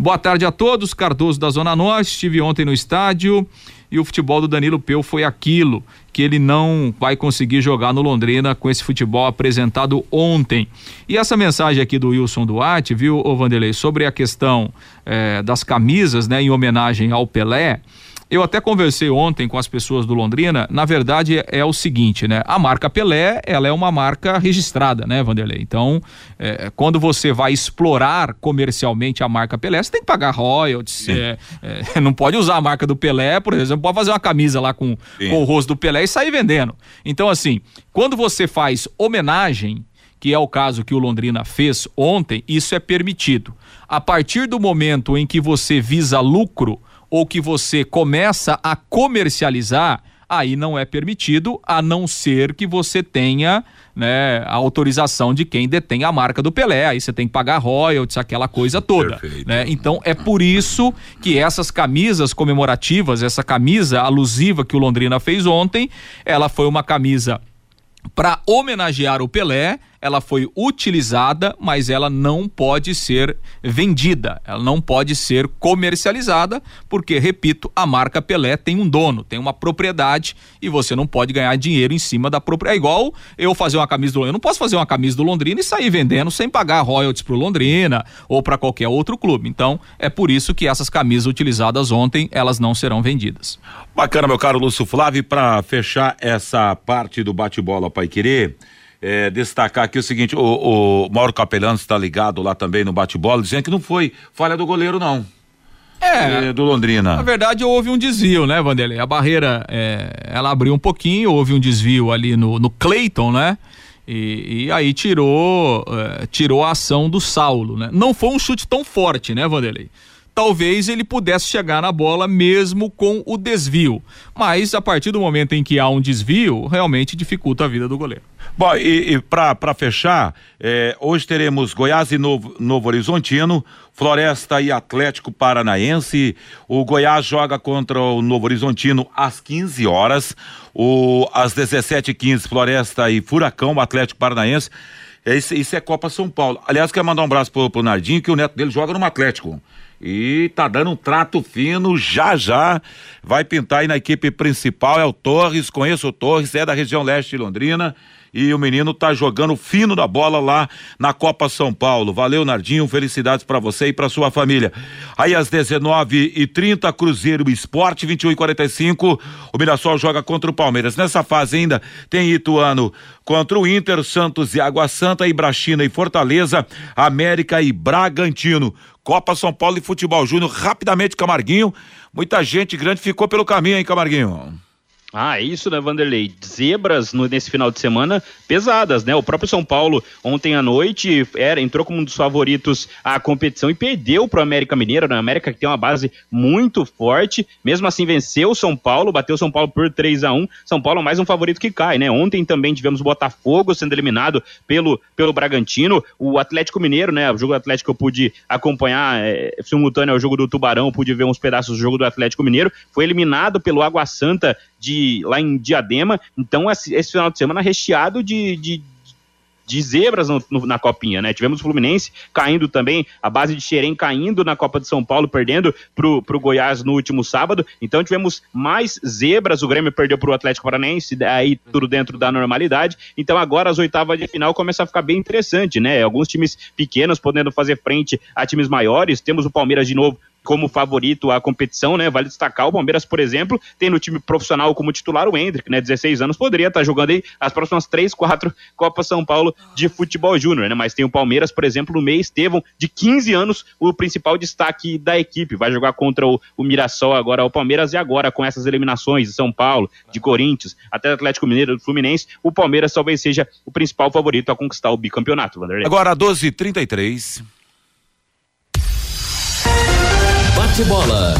Boa tarde a todos, Cardoso da Zona Norte. Estive ontem no estádio e o futebol do Danilo Peu foi aquilo que ele não vai conseguir jogar no Londrina com esse futebol apresentado ontem. E essa mensagem aqui do Wilson Duarte, viu, Vanderlei, sobre a questão eh, das camisas, né, em homenagem ao Pelé. Eu até conversei ontem com as pessoas do Londrina. Na verdade, é, é, o seguinte, né? A marca Pelé, ela é uma marca registrada, né, Vanderlei? Então, é, quando você vai explorar comercialmente a marca Pelé, você tem que pagar royalties. É, é, [laughs] não pode usar a marca do Pelé, por exemplo, pode fazer uma camisa lá com, com o rosto do Pelé e sair vendendo. Então, assim, quando você faz homenagem, que é o caso que o Londrina fez ontem, isso é permitido. A partir do momento em que você visa lucro, ou que você começa a comercializar, aí não é permitido, a não ser que você tenha né, a autorização de quem detém a marca do Pelé. Aí você tem que pagar royalties, aquela coisa toda. Né? Então é por isso que essas camisas comemorativas, essa camisa alusiva que o Londrina fez ontem, ela foi uma camisa para homenagear o Pelé, ela foi utilizada, mas ela não pode ser vendida, ela não pode ser comercializada, porque, repito, a marca Pelé tem um dono, tem uma propriedade e você não pode ganhar dinheiro em cima da propriedade. É igual eu fazer uma camisa do Eu não posso fazer uma camisa do Londrina e sair vendendo sem pagar royalties pro Londrina ou para qualquer outro clube. Então, é por isso que essas camisas utilizadas ontem, elas não serão vendidas.
Bacana, meu caro Lúcio Flávio, para fechar essa parte do bate-bola Pai Querer, é, destacar aqui o seguinte: o, o Mauro Capelano está ligado lá também no bate-bola, dizendo que não foi falha do goleiro, não.
É,
do Londrina.
Na verdade, houve um desvio, né, Vanderlei? A barreira, é, ela abriu um pouquinho, houve um desvio ali no, no Clayton, né? E, e aí tirou, é, tirou a ação do Saulo, né? Não foi um chute tão forte, né, Vanderlei? Talvez ele pudesse chegar na bola mesmo com o desvio. Mas a partir do momento em que há um desvio, realmente dificulta a vida do goleiro.
Bom, e, e para fechar, é, hoje teremos Goiás e Novo, Novo Horizontino, Floresta e Atlético Paranaense. O Goiás joga contra o Novo Horizontino às 15 horas. O, às 17h15, Floresta e Furacão, Atlético Paranaense. É, isso, isso é Copa São Paulo. Aliás, quero mandar um abraço pro, pro Nardinho, que o neto dele joga no Atlético. E tá dando um trato fino, já já vai pintar aí na equipe principal, é o Torres, conheço o Torres, é da região leste de Londrina e o menino tá jogando fino da bola lá na Copa São Paulo. Valeu, Nardinho, felicidades para você e para sua família. Aí às 19 e 30 Cruzeiro Esporte, 21 e 45 o Mirassol joga contra o Palmeiras. Nessa fase ainda tem Ituano contra o Inter, Santos e Água Santa, Ibrachina e Fortaleza, América e Bragantino. Copa São Paulo e Futebol Júnior, rapidamente, Camarguinho. Muita gente grande ficou pelo caminho, hein, Camarguinho?
Ah, é isso, né, Vanderlei? Zebras no, nesse final de semana pesadas, né? O próprio São Paulo, ontem à noite, era, entrou como um dos favoritos à competição e perdeu para o América Mineiro, né? América que tem uma base muito forte, mesmo assim venceu o São Paulo, bateu o São Paulo por 3 a 1 São Paulo mais um favorito que cai, né? Ontem também tivemos o Botafogo sendo eliminado pelo, pelo Bragantino, o Atlético Mineiro, né? O jogo do Atlético eu pude acompanhar é, simultâneo ao jogo do Tubarão, pude ver uns pedaços do jogo do Atlético Mineiro, foi eliminado pelo Água Santa de lá em Diadema. Então, esse, final de semana recheado de, de, de zebras no, no, na copinha, né? Tivemos o Fluminense caindo também, a base de Xerém caindo na Copa de São Paulo, perdendo pro, pro Goiás no último sábado. Então tivemos mais zebras, o Grêmio perdeu pro Atlético Paranaense, aí tudo dentro da normalidade. Então agora as oitavas de final começa a ficar bem interessante, né? Alguns times pequenos podendo fazer frente a times maiores. Temos o Palmeiras de novo como favorito à competição, né? Vale destacar o Palmeiras, por exemplo, tem no time profissional como titular o Hendrick, né? 16 anos, poderia estar jogando aí as próximas três, quatro Copas São Paulo de futebol júnior, né? Mas tem o Palmeiras, por exemplo, no meio Estevão, de 15 anos, o principal destaque da equipe. Vai jogar contra o, o Mirassol agora, o Palmeiras, e agora com essas eliminações de São Paulo, de Corinthians, até Atlético Mineiro, do Fluminense, o Palmeiras talvez seja o principal favorito a conquistar o bicampeonato, Vanderlei.
Agora 12h33.
Bate-bola.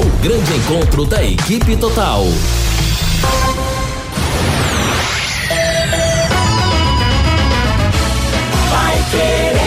O grande encontro da equipe total.
Vai querer.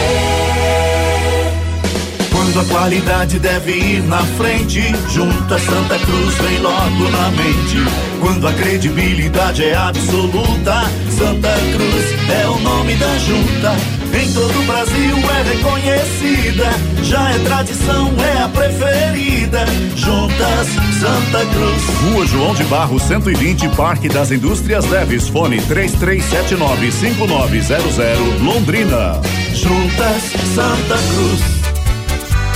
Quando a qualidade deve ir na frente, junta Santa Cruz vem logo na mente. Quando a credibilidade é absoluta, Santa Cruz é o nome da junta. Em todo o Brasil é reconhecida, já é tradição, é a preferida. Juntas Santa Cruz.
Rua João de Barro 120, Parque das Indústrias Leves, fone 33795900, Londrina.
Juntas Santa Cruz.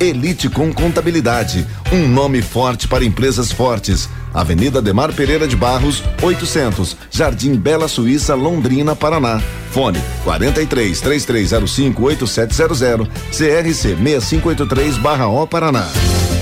Elite com Contabilidade, um nome forte para empresas fortes. Avenida Demar Pereira de Barros, 800, Jardim Bela Suíça, Londrina, Paraná. Fone 43 3305 8700, CRC 6583/O Paraná.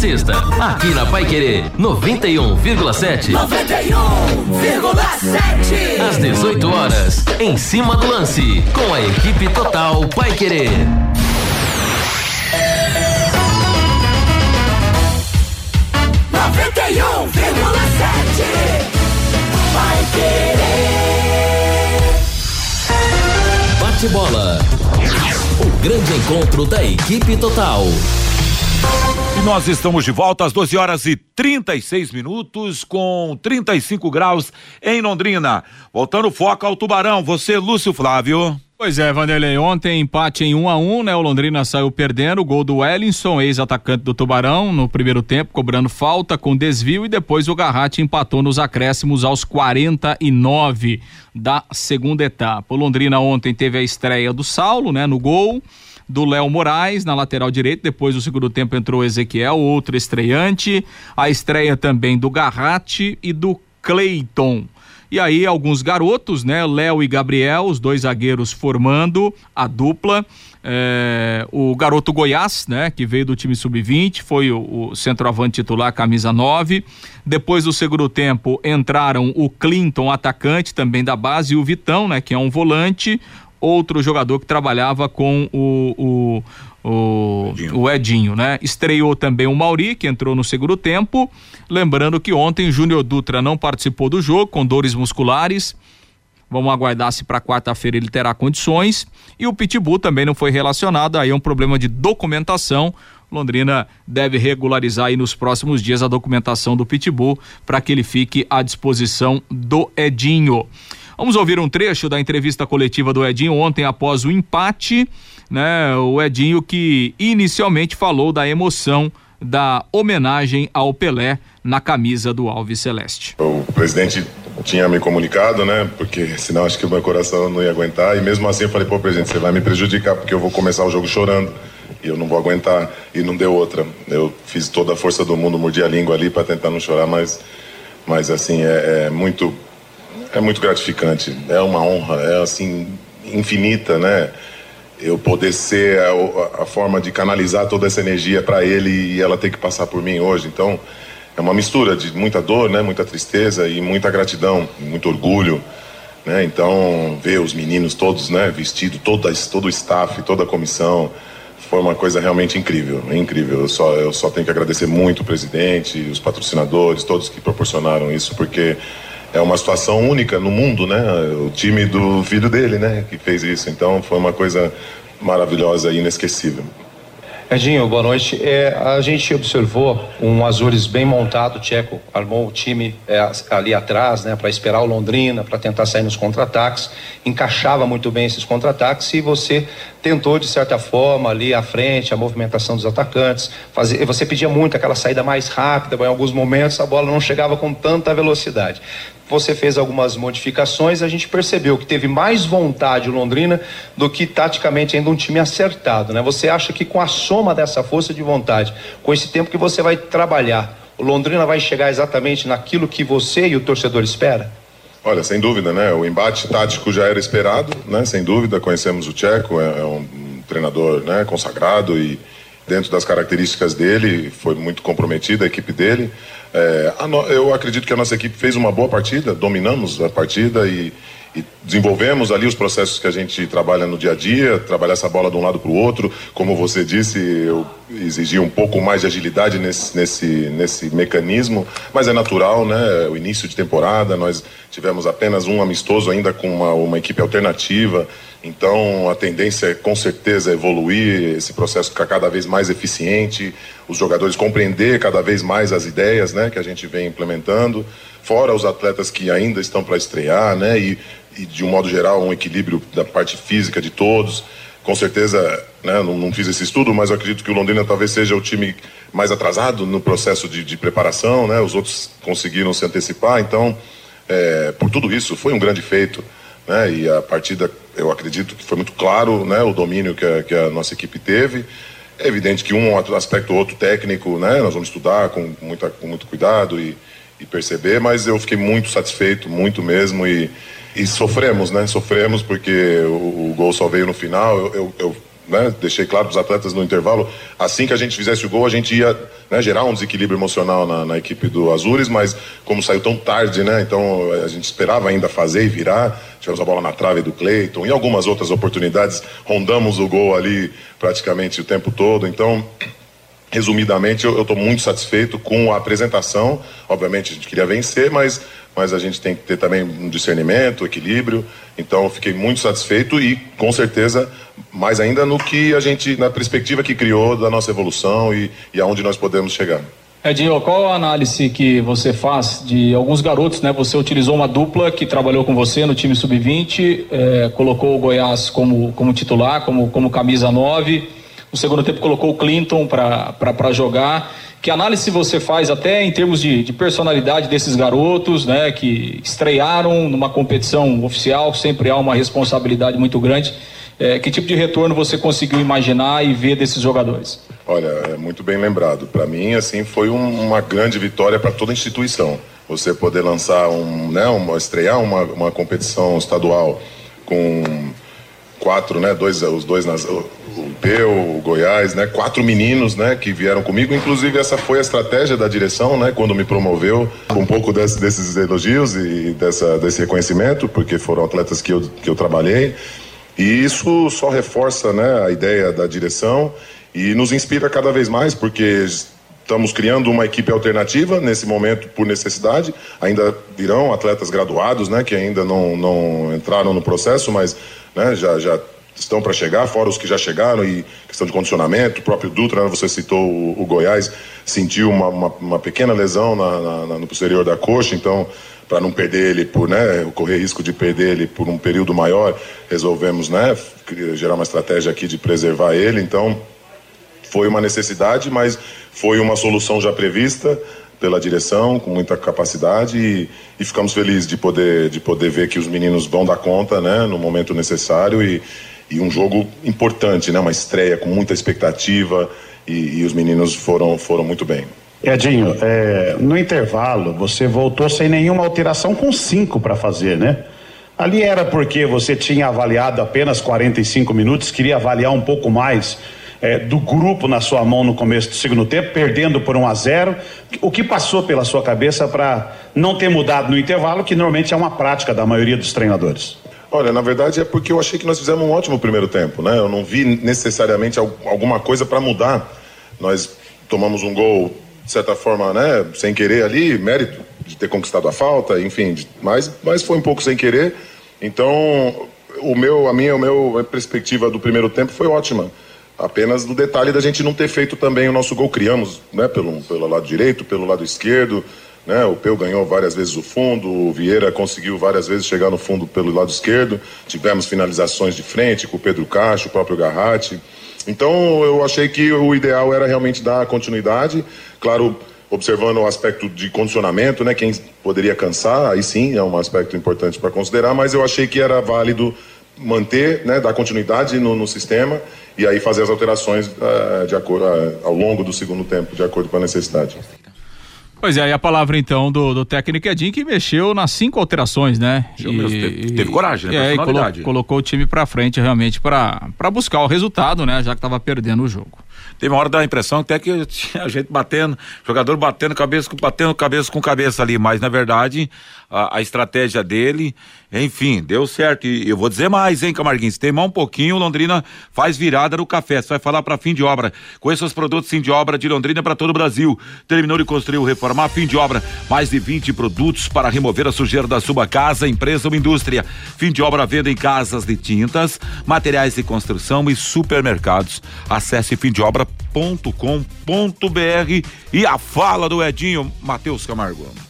Sexta, aqui na Pai Querer 91,7.
91,7.
Às 18 horas, em cima do lance, com a equipe total Pai Querer.
Noventa e um vírgula sete. Vai querer.
Bate-bola. O grande encontro da equipe total.
Nós estamos de volta às 12 horas e 36 minutos, com 35 graus em Londrina. Voltando foco ao Tubarão, você, Lúcio Flávio.
Pois é, Vanderlei, ontem empate em 1 um a 1 um, né? O Londrina saiu perdendo, o gol do Wellington, ex-atacante do Tubarão, no primeiro tempo, cobrando falta com desvio e depois o Garratti empatou nos acréscimos aos 49 da segunda etapa. O Londrina ontem teve a estreia do Saulo, né, no gol do Léo Moraes na lateral direita. Depois do segundo tempo entrou o Ezequiel, outro estreante. A estreia também do Garratti e do Cleiton. E aí alguns garotos, né? Léo e Gabriel, os dois zagueiros formando a dupla. É, o garoto Goiás, né, que veio do time sub-20, foi o, o, centroavante titular, camisa 9. Depois do segundo tempo entraram o Clinton, atacante também da base, e o Vitão, né, que é um volante, outro jogador que trabalhava com o, o o Edinho. o Edinho, né? Estreou também o Mauri, que entrou no segundo tempo. Lembrando que ontem o Júnior Dutra não participou do jogo com dores musculares. Vamos aguardar se para quarta-feira ele terá condições. E o Pitbull também não foi relacionado, aí é um problema de documentação. Londrina deve regularizar aí nos próximos dias a documentação do Pitbull para que ele fique à disposição do Edinho. Vamos ouvir um trecho da entrevista coletiva do Edinho ontem após o empate né? O Edinho que inicialmente falou da emoção da homenagem ao Pelé na camisa do Alves Celeste.
O presidente tinha me comunicado, né? Porque senão acho que o meu coração não ia aguentar. E mesmo assim eu falei, pô, presidente, você vai me prejudicar porque eu vou começar o jogo chorando e eu não vou aguentar. E não deu outra. Eu fiz toda a força do mundo, mordi a língua ali para tentar não chorar, mas, mas assim é, é muito, é muito gratificante. É uma honra, é assim infinita, né? eu poder ser a, a, forma de canalizar toda essa energia para ele e ela ter que passar por mim hoje. Então, é uma mistura de muita dor, né, muita tristeza e muita gratidão, muito orgulho, né? Então, ver os meninos todos, né, vestido todo todo o staff, toda a comissão, foi uma coisa realmente incrível, incrível. Eu só eu só tenho que agradecer muito o presidente, os patrocinadores, todos que proporcionaram isso, porque é uma situação única no mundo, né? O time do filho dele, né? Que fez isso. Então foi uma coisa maravilhosa e inesquecível.
Edinho, boa noite. É, a gente observou um Azures bem montado, Tcheco armou o time é, ali atrás, né, para esperar o Londrina, para tentar sair nos contra-ataques, encaixava muito bem esses contra-ataques e você tentou de certa forma ali à frente, a movimentação dos atacantes, fazer, você pedia muito aquela saída mais rápida, em alguns momentos a bola não chegava com tanta velocidade você fez algumas modificações, a gente percebeu que teve mais vontade o Londrina do que taticamente ainda um time acertado, né? Você acha que com a soma dessa força de vontade, com esse tempo que você vai trabalhar, o Londrina vai chegar exatamente naquilo que você e o torcedor espera?
Olha, sem dúvida, né? O embate tático já era esperado, né? Sem dúvida, conhecemos o Tcheco, é, é um treinador, né, consagrado e dentro das características dele, foi muito comprometida a equipe dele. É, no, eu acredito que a nossa equipe fez uma boa partida, dominamos a partida e, e, desenvolvemos ali os processos que a gente trabalha no dia a dia, trabalhar essa bola de um lado para o outro. Como você disse, eu exigi um pouco mais de agilidade nesse, nesse, nesse mecanismo, mas é natural, né? O início de temporada, nós tivemos apenas um amistoso ainda com uma, uma equipe alternativa. Então a tendência é com certeza evoluir, esse processo ficar cada vez mais eficiente, os jogadores compreender cada vez mais as ideias né, que a gente vem implementando, fora os atletas que ainda estão para estrear, né, e, e, de um modo geral um equilíbrio da parte física de todos. Com certeza, né, não, não, fiz esse estudo, mas acredito que o Londrina talvez seja o time mais atrasado no processo de, de preparação, né, os outros conseguiram se antecipar, então, é, por tudo isso, foi um grande feito né? E a partida, eu acredito que foi muito claro, né? O domínio que a, que a nossa equipe teve. É evidente que um aspecto outro técnico, né? Nós vamos estudar com, muita, com muito cuidado e, e perceber, mas eu fiquei muito satisfeito, muito mesmo e, e sofremos, né? Sofremos porque o, o gol só veio no final. Eu, eu, eu né, deixei claro para os atletas no intervalo, assim que a gente fizesse o gol, a gente ia né, gerar um desequilíbrio emocional na, na, equipe do Azures, mas como saiu tão tarde, né, então a gente esperava ainda fazer e virar, tivemos a bola na trave do Cleiton e algumas outras oportunidades, rondamos o gol ali praticamente o tempo todo, então resumidamente eu estou muito satisfeito com a apresentação, obviamente a gente queria vencer, mas mas a gente tem que ter também um discernimento, equilíbrio. Então, fiquei muito satisfeito e, com certeza, mais ainda no que a gente, na perspectiva que criou da nossa evolução e, e aonde nós podemos chegar.
Edinho, qual a análise que você faz de alguns garotos, né? Você utilizou uma dupla que trabalhou com você no time sub-20, eh, colocou o Goiás como, como titular, como, como camisa 9. No segundo tempo colocou o Clinton para jogar. Que análise você faz até em termos de, de, personalidade desses garotos, né, que estrearam numa competição oficial, sempre há uma responsabilidade muito grande. É, que tipo de retorno você conseguiu imaginar e ver desses jogadores?
Olha, é muito bem lembrado. Para mim, assim, foi um, uma grande vitória para toda a instituição. Você poder lançar um, né, uma, estrear uma, uma competição estadual com quatro, né? Dois, os dois nas, o Peu, o Goiás, né? Quatro meninos, né? Que vieram comigo. Inclusive essa foi a estratégia da direção, né? Quando me promoveu, um pouco desse, desses elogios e dessa, desse reconhecimento, porque foram atletas que eu, que eu trabalhei. E isso só reforça né, a ideia da direção e nos inspira cada vez mais, porque estamos criando uma equipe alternativa nesse momento por necessidade. Ainda virão atletas graduados, né, que ainda não, não entraram no processo, mas né, já, já estão para chegar, fora os que já chegaram e questão de condicionamento. O próprio Dutra, né, você citou o, o Goiás, sentiu uma, uma, uma pequena lesão na, na, no posterior da coxa, então para não perder ele por, né, correr risco de perder ele por um período maior, resolvemos, né, gerar uma estratégia aqui de preservar ele. Então foi uma necessidade, mas foi uma solução já prevista pela direção, com muita capacidade e, e, ficamos felizes de poder, de poder ver que os meninos vão dar conta, né, no momento necessário e, e um jogo importante, né, uma estreia com muita expectativa e, e os meninos foram, foram muito bem.
Edinho, é, no intervalo você voltou sem nenhuma alteração com cinco para fazer, né? Ali era porque você tinha avaliado apenas 45 minutos, queria avaliar um pouco mais é, do grupo na sua mão no começo do segundo tempo, perdendo por 1 a 0. O que passou pela sua cabeça para não ter mudado no intervalo, que normalmente é uma prática da maioria dos treinadores?
Olha, na verdade é porque eu achei que nós fizemos um ótimo primeiro tempo, né? Eu não vi necessariamente alguma coisa para mudar. Nós tomamos um gol, de certa forma, né, sem querer ali, mérito de ter conquistado a falta, enfim, mas, mas foi um pouco sem querer. Então, o meu, a minha, o meu a perspectiva do primeiro tempo foi ótima. Apenas do detalhe da gente não ter feito também o nosso gol. Criamos né, pelo, pelo lado direito, pelo lado esquerdo. Né? O Peu ganhou várias vezes o fundo, o Vieira conseguiu várias vezes chegar no fundo pelo lado esquerdo. Tivemos finalizações de frente com o Pedro Cacho, o próprio Garratti. Então eu achei que o ideal era realmente dar continuidade. Claro, observando o aspecto de condicionamento, né? Quem poderia cansar, aí sim é um aspecto importante para considerar, mas eu achei que era válido manter, né, dar continuidade no, no sistema e aí fazer as alterações uh, de acordo uh, ao longo do segundo tempo, de acordo com a necessidade.
Pois é, aí a palavra então do, do técnico Edinho que mexeu nas cinco alterações, né?
E, teve, teve, coragem, né?
É, e colo, colocou o time para frente realmente para buscar o resultado, né? Já que estava perdendo o jogo.
Teve uma hora da impressão até que [laughs] tinha gente batendo, jogador batendo cabeça, batendo cabeça com cabeça ali, mas na verdade a, a, estratégia dele, enfim, deu certo. E eu vou dizer mais, hein, Camarguinho? Se teimar um pouquinho, Londrina faz virada no café. Você vai falar para fim de obra. Conheça os produtos fim de obra de Londrina para todo o Brasil. Terminou de construir ou reformar, fim de obra. Mais de 20 produtos para remover a sujeira da sua casa, empresa ou indústria. Fim de obra venda em casas de tintas, materiais de construção e supermercados. Acesse fimdeobra.com.br e a fala do Edinho Matheus Camargo.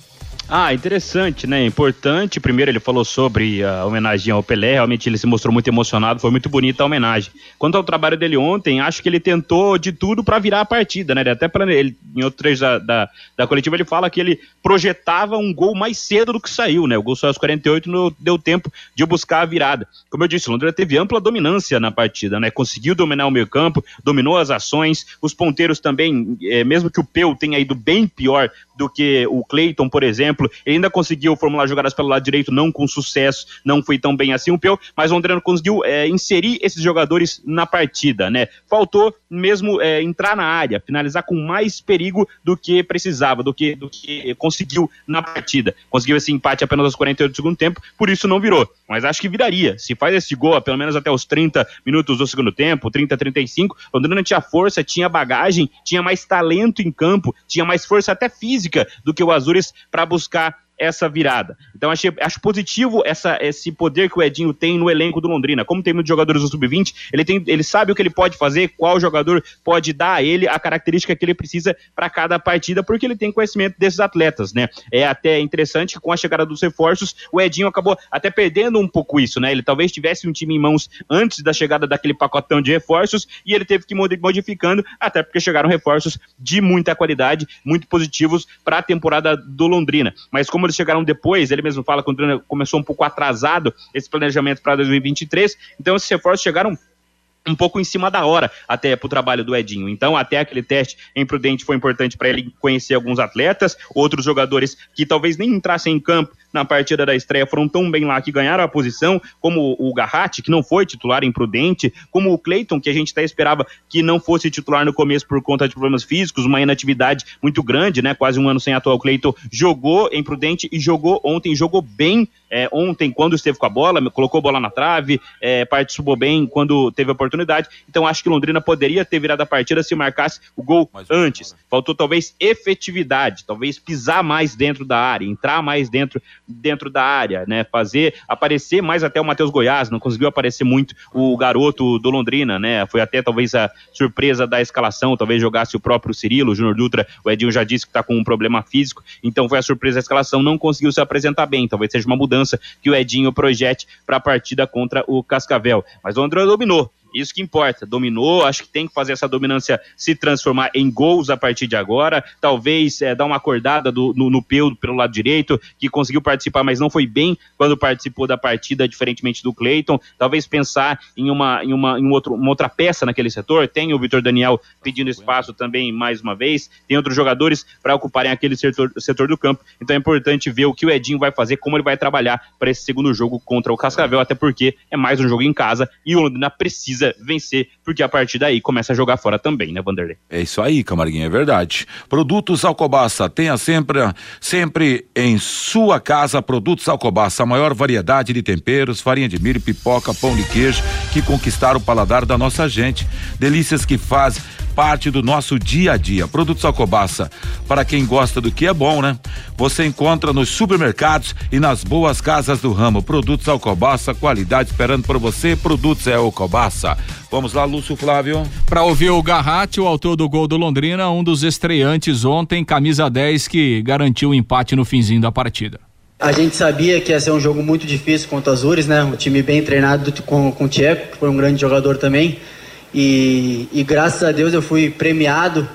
Ah, interessante, né? Importante. Primeiro ele falou sobre a homenagem ao Pelé, realmente ele se mostrou muito emocionado, foi muito bonita a homenagem. Quanto ao trabalho dele ontem, acho que ele tentou de tudo para virar a partida, né? Até para ele em outro trecho da, da, da, coletiva ele fala que ele projetava um gol mais cedo do que saiu, né? O gol saiu aos 48 não deu tempo de buscar a virada. Como eu disse, o Londrina teve ampla dominância na partida, né? Conseguiu dominar o meio-campo, dominou as ações, os ponteiros também, é, mesmo que o Peu tenha ido bem pior do que o Cleiton, por exemplo. Ele ainda conseguiu formular jogadas pelo lado direito, não com sucesso, não foi tão bem assim o Peu, mas o Londrina conseguiu é, inserir esses jogadores na partida, né? Faltou mesmo é, entrar na área, finalizar com mais perigo do que precisava, do que, do que conseguiu na partida. Conseguiu esse empate apenas aos 48 do segundo tempo, por isso não virou. Mas acho que viraria. Se faz esse gol, pelo menos até os 30 minutos do segundo tempo, 30, 35, o Londrina tinha força, tinha bagagem, tinha mais talento em campo, tinha mais força até física do que o Azures para buscar buscar essa virada. Então achei, acho positivo essa, esse poder que o Edinho tem no elenco do Londrina. Como tem muitos jogadores do sub-20, ele, tem, ele sabe o que ele pode fazer, qual jogador pode dar a ele a característica que ele precisa para cada partida, porque ele tem conhecimento desses atletas, né? É até interessante que com a chegada dos reforços, o Edinho acabou até perdendo um pouco isso, né? Ele talvez tivesse um time em mãos antes da chegada daquele pacotão de reforços e ele teve que modificando, até porque chegaram reforços de muita qualidade, muito positivos para a temporada do Londrina. Mas como eles chegaram depois, ele mesmo fala que o Londrina começou um pouco atrasado esse planejamento para 2023, então esses reforços chegaram um pouco em cima da hora até para o trabalho do Edinho. Então, até aquele teste em Prudente foi importante para ele conhecer alguns atletas, outros jogadores que talvez nem entrassem em campo, na partida da estreia foram tão bem lá que ganharam a posição, como o Garratti, que não foi titular imprudente, como o Cleiton, que a gente até esperava que não fosse titular no começo por conta de problemas físicos, uma inatividade muito grande, né? Quase um ano sem atuar. O Cleiton jogou imprudente e jogou ontem, jogou bem é, ontem, quando esteve com a bola, colocou a bola na trave, é, participou bem quando teve a oportunidade. Então acho que Londrina poderia ter virado a partida se marcasse o gol antes. Faltou talvez efetividade, talvez pisar mais dentro da área, entrar mais dentro, dentro da área, né? Fazer aparecer mais até o Matheus Goiás, não conseguiu aparecer muito o garoto do Londrina, né? Foi até talvez a surpresa da escalação, talvez jogasse o próprio Cirilo, o Júnior Dutra, o Edinho já disse que está com um problema físico, então foi a surpresa da escalação, não conseguiu se apresentar bem, talvez seja uma mudança que o Edinho projete para a partida contra o Cascavel. Mas o André dominou. Isso que importa. Dominou, acho que tem que fazer essa dominância se transformar em gols a partir de agora. Talvez é, dar uma acordada do, no, no Peu pelo lado direito, que conseguiu participar, mas não foi bem quando participou da partida, diferentemente do Cleiton. Talvez pensar em uma, em uma, em outro, uma outra peça naquele setor. Tem o Vitor Daniel pedindo espaço também mais uma vez. Tem outros jogadores para ocuparem aquele setor, setor do campo. Então é importante ver o que o Edinho vai fazer, como ele vai trabalhar para esse segundo jogo contra o Cascavel, até porque é mais um jogo em casa e o Londrina precisa precisa vencer, porque a partir daí começa a jogar fora também, né, Vanderlei?
É isso aí, Camarguinha, é verdade. Produtos Alcobaça, tenha sempre, sempre em sua casa produtos Alcobaça, a maior variedade de temperos, farinha de milho, pipoca, pão de queijo, que conquistaram o paladar da nossa gente. Delícias que fazem parte do nosso dia a dia. Produtos Alcobaça, para quem gosta do que é bom, né? Você encontra nos supermercados e nas boas casas do ramo. Produtos Alcobaça, qualidade esperando por você. Produtos é Alcobaça. Vamos lá, Lúcio Flávio.
Para ouvir o Garratti, o autor do gol do Londrina, um dos estreantes ontem, camisa 10, que garantiu o empate no finzinho da partida.
A gente sabia que ia ser um jogo muito difícil contra o Azures, né? Um time bem treinado com, com o Tcheco, que foi um grande jogador também. E, e graças a Deus eu fui premiado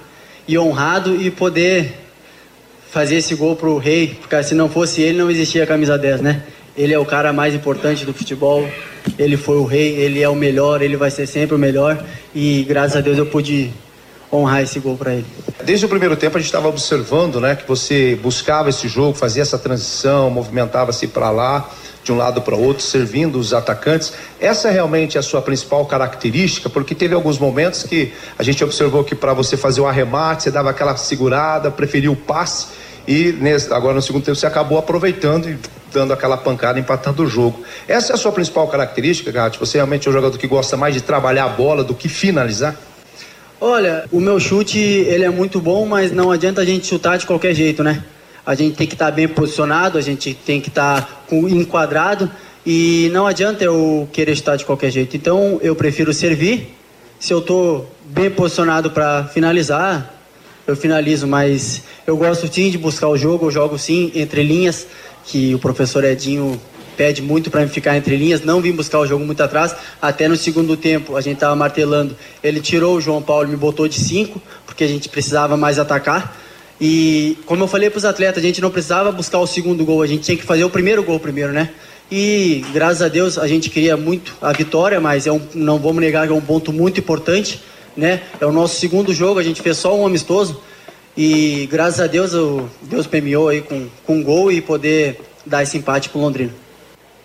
e honrado e poder fazer esse gol pro Rei, porque se não fosse ele não existia a camisa 10, né? Ele é o cara mais importante do futebol, ele foi o rei, ele é o melhor, ele vai ser sempre o melhor e graças a Deus eu pude honrar esse gol para ele.
Desde o primeiro tempo a gente estava observando, né, que você buscava esse jogo, fazia essa transição, movimentava-se para lá de um lado para o outro, servindo os atacantes. Essa realmente é a sua principal característica, porque teve alguns momentos que a gente observou que para você fazer o arremate, você dava aquela segurada, preferia o passe, e nesse, agora no segundo tempo você acabou aproveitando e dando aquela pancada, empatando o jogo. Essa é a sua principal característica, Gatti? Você realmente é um jogador que gosta mais de trabalhar a bola do que finalizar?
Olha, o meu chute ele é muito bom, mas não adianta a gente chutar de qualquer jeito, né? A gente tem que estar tá bem posicionado, a gente tem que estar tá enquadrado e não adianta eu querer estar de qualquer jeito. Então eu prefiro servir. Se eu estou bem posicionado para finalizar, eu finalizo, mas eu gosto sim de buscar o jogo, eu jogo sim entre linhas, que o professor Edinho pede muito para ficar entre linhas, não vim buscar o jogo muito atrás, até no segundo tempo a gente estava martelando, ele tirou o João Paulo e me botou de cinco, porque a gente precisava mais atacar, e como eu falei para os atletas, a gente não precisava buscar o segundo gol, a gente tinha que fazer o primeiro gol primeiro, né? E graças a Deus a gente queria muito a vitória, mas é um, não vamos negar que é um ponto muito importante, né? É o nosso segundo jogo, a gente fez só um amistoso e graças a Deus o Deus premiou aí com, com um gol e poder dar esse empate para o Londrina.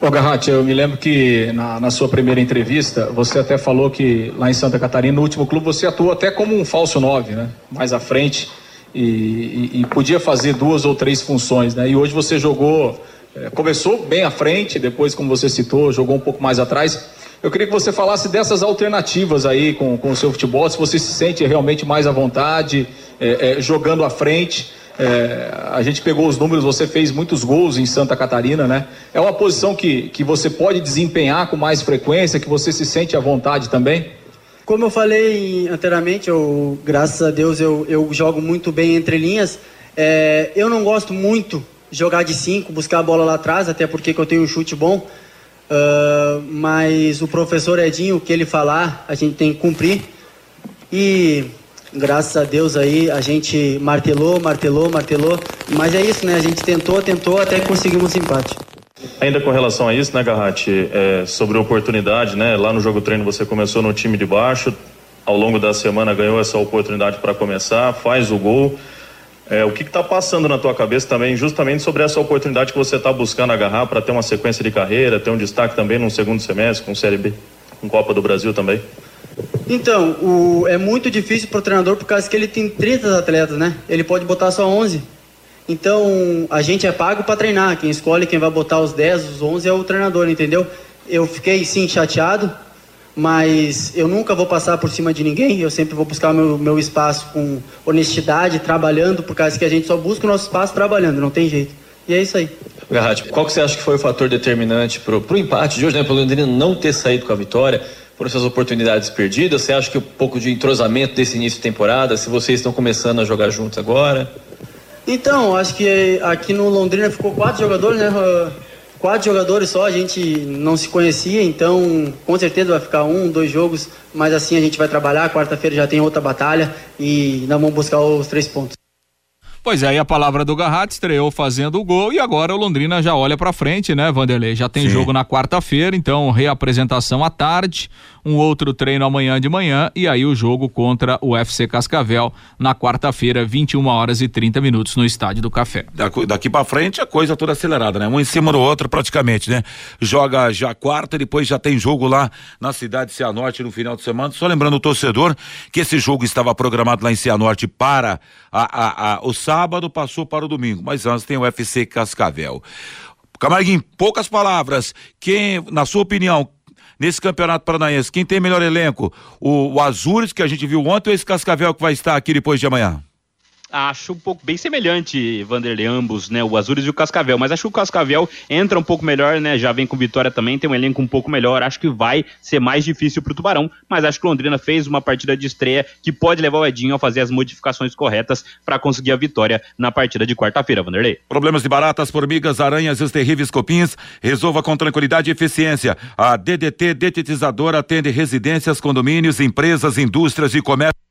Ô Garratti, eu me lembro que na, na, sua primeira entrevista você até falou que lá em Santa Catarina, no último clube, você atuou até como um falso nove, né? Mais à frente e, e, e, podia fazer duas ou três funções, né? E hoje você jogou, é, começou bem à frente, depois, como você citou, jogou um pouco mais atrás. Eu queria que você falasse dessas alternativas aí com, com o seu futebol, se você se sente realmente mais à vontade, é, é, jogando à frente. É, a gente pegou os números, você fez muitos gols em Santa Catarina, né? É uma posição que, que você pode desempenhar com mais frequência, que você se sente à vontade também?
Como eu falei anteriormente, eu, graças a Deus eu, eu jogo muito bem entre linhas. É, eu não gosto muito jogar de 5, buscar a bola lá atrás, até porque eu tenho um chute bom. Uh, mas o professor Edinho, o que ele falar, a gente tem que cumprir. E graças a Deus aí a gente martelou, martelou, martelou. Mas é isso, né? A gente tentou, tentou até conseguimos empate.
Ainda com relação a isso, né, Garratti, é, sobre oportunidade, né? Lá no jogo treino você começou no time de baixo, ao longo da semana ganhou essa oportunidade para começar, faz o gol. É, o que está passando na tua cabeça também, justamente sobre essa oportunidade que você está buscando agarrar para ter uma sequência de carreira, ter um destaque também no segundo semestre, com Série B, com Copa do Brasil também?
Então, o, é muito difícil para o treinador por causa que ele tem 30 atletas, né? Ele pode botar só 11. Então, a gente é pago para treinar. Quem escolhe quem vai botar os 10, os 11 é o treinador, entendeu? Eu fiquei sim chateado, mas eu nunca vou passar por cima de ninguém. Eu sempre vou buscar o meu, meu espaço com honestidade, trabalhando, por causa que a gente só busca o nosso espaço trabalhando, não tem jeito. E é isso aí.
Garratti, qual que você acha que foi o fator determinante para o empate de hoje, né? Pelo Londrina não ter saído com a vitória? por essas oportunidades perdidas? Você acha que um pouco de entrosamento desse início de temporada, se vocês estão começando a jogar juntos agora?
Então, acho que aqui no Londrina ficou quatro jogadores, né? Quatro jogadores só, a gente não se conhecia, então com certeza vai ficar um, dois jogos, mas assim a gente vai trabalhar. Quarta-feira já tem outra batalha e nós vamos buscar os três pontos.
Pois é, aí a palavra do Garrat estreou fazendo o gol e agora o Londrina já olha para frente, né, Vanderlei? Já tem Sim. jogo na quarta-feira, então reapresentação à tarde, um outro treino amanhã de manhã e aí o jogo contra o FC Cascavel na quarta-feira, 21 horas e 30 minutos no Estádio do Café.
Daqui, daqui para frente a coisa toda acelerada, né? Um em cima do outro praticamente, né? Joga já quarta, depois já tem jogo lá na cidade de Cianorte no final de semana. Só lembrando o torcedor que esse jogo estava programado lá em Cianorte para a, a, a, o sábado passou para o domingo, mas antes tem o UFC Cascavel. Camarguinho, poucas palavras. Quem, na sua opinião, nesse campeonato paranaense, quem tem melhor elenco? O, o Azures, que a gente viu ontem, ou esse Cascavel que vai estar aqui depois de amanhã?
Acho um pouco bem semelhante, Vanderlei, ambos, né? O Azures e o Cascavel. Mas acho que o Cascavel entra um pouco melhor, né? Já vem com vitória também, tem um elenco um pouco melhor. Acho que vai ser mais difícil pro Tubarão. Mas acho que o Londrina fez uma partida de estreia que pode levar o Edinho a fazer as modificações corretas para conseguir a vitória na partida de quarta-feira, Vanderlei.
Problemas de baratas, formigas, aranhas e os terríveis copins, resolva com tranquilidade e eficiência. A DDT Detetizadora atende residências, condomínios, empresas, indústrias e comércio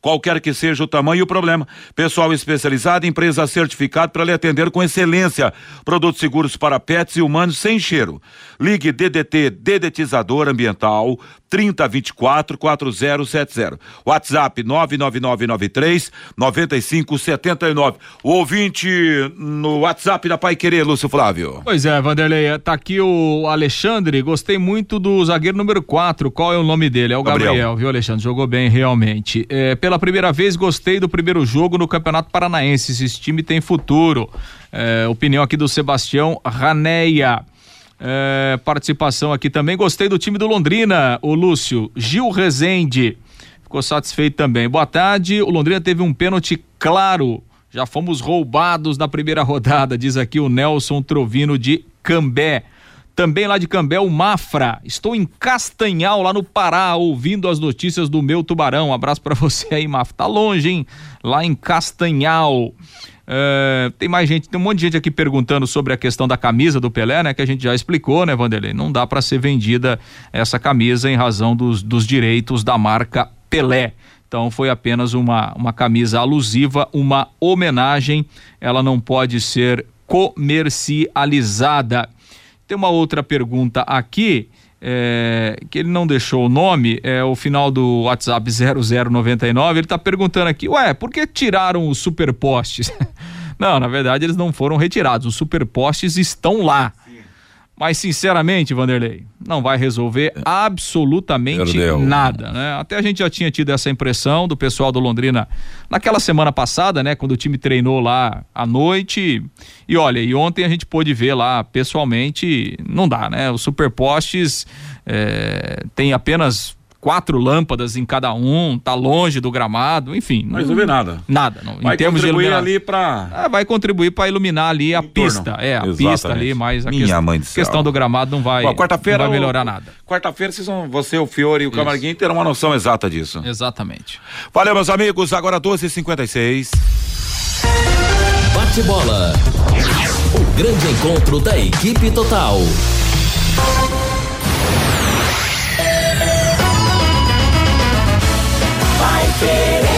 qualquer que seja o tamanho e o problema. Pessoal especializado, empresa certificada para lhe atender com excelência. Produtos seguros para pets e humanos sem cheiro. Ligue DDT Dedetizador Ambiental 3024 4070. WhatsApp 99993 9579. O ouvinte no WhatsApp da Pai Querer, Lúcio Flávio.
Pois é, Vanderlei, tá aqui o Alexandre, gostei muito do zagueiro número 4. Qual é o nome dele? É o Gabriel, Gabriel viu, Alexandre? Jogou bem realmente. É, pela primeira vez gostei do primeiro jogo no Campeonato Paranaense. Esse time tem futuro. É, opinião aqui do Sebastião Raneia. É, participação aqui também. Gostei do time do Londrina, o Lúcio. Gil Rezende. Ficou satisfeito também. Boa tarde. O Londrina teve um pênalti claro. Já fomos roubados na primeira [laughs] rodada, diz aqui o Nelson Trovino de Cambé. Também lá de Cambé, o Mafra. Estou em Castanhal, lá no Pará, ouvindo as notícias do meu tubarão. Um abraço para você aí, Mafra. Tá longe, hein? Lá em Castanhal. Uh, tem mais gente, tem um monte de gente aqui perguntando sobre a questão da camisa do Pelé, né? Que a gente já explicou, né, Vanderlei? Não dá para ser vendida essa camisa em razão dos, dos direitos da marca Pelé. Então foi apenas uma, uma camisa alusiva, uma homenagem. Ela não pode ser comercializada. Tem uma outra pergunta aqui é, que ele não deixou o nome, é o final do WhatsApp 0099, ele está perguntando aqui, ué, por que tiraram os superpostes? [laughs] não, na verdade eles não foram retirados, os superpostes estão lá. Mas, sinceramente, Vanderlei, não vai resolver absolutamente Perdeu. nada, né? Até a gente já tinha tido essa impressão do pessoal do Londrina naquela semana passada, né? Quando o time treinou lá à noite. E olha, e ontem a gente pôde ver lá pessoalmente, não dá, né? Os superpostes é, tem apenas quatro lâmpadas em cada um, tá longe do gramado, enfim.
Não resolver nada.
Nada. Não.
Vai
em termos
contribuir
de
ali para
ah, vai contribuir para iluminar ali a pista. É, a Exatamente. pista ali, mas a
Minha
questão,
mãe do céu.
questão do gramado não vai,
quarta-feira
não vai melhorar nada.
Quarta-feira vocês vão, você, o Fiore e o Camarguinho terão uma noção exata disso.
Exatamente.
Valeu, meus amigos. Agora 12h56.
Bate bola. O grande encontro da equipe total. life it.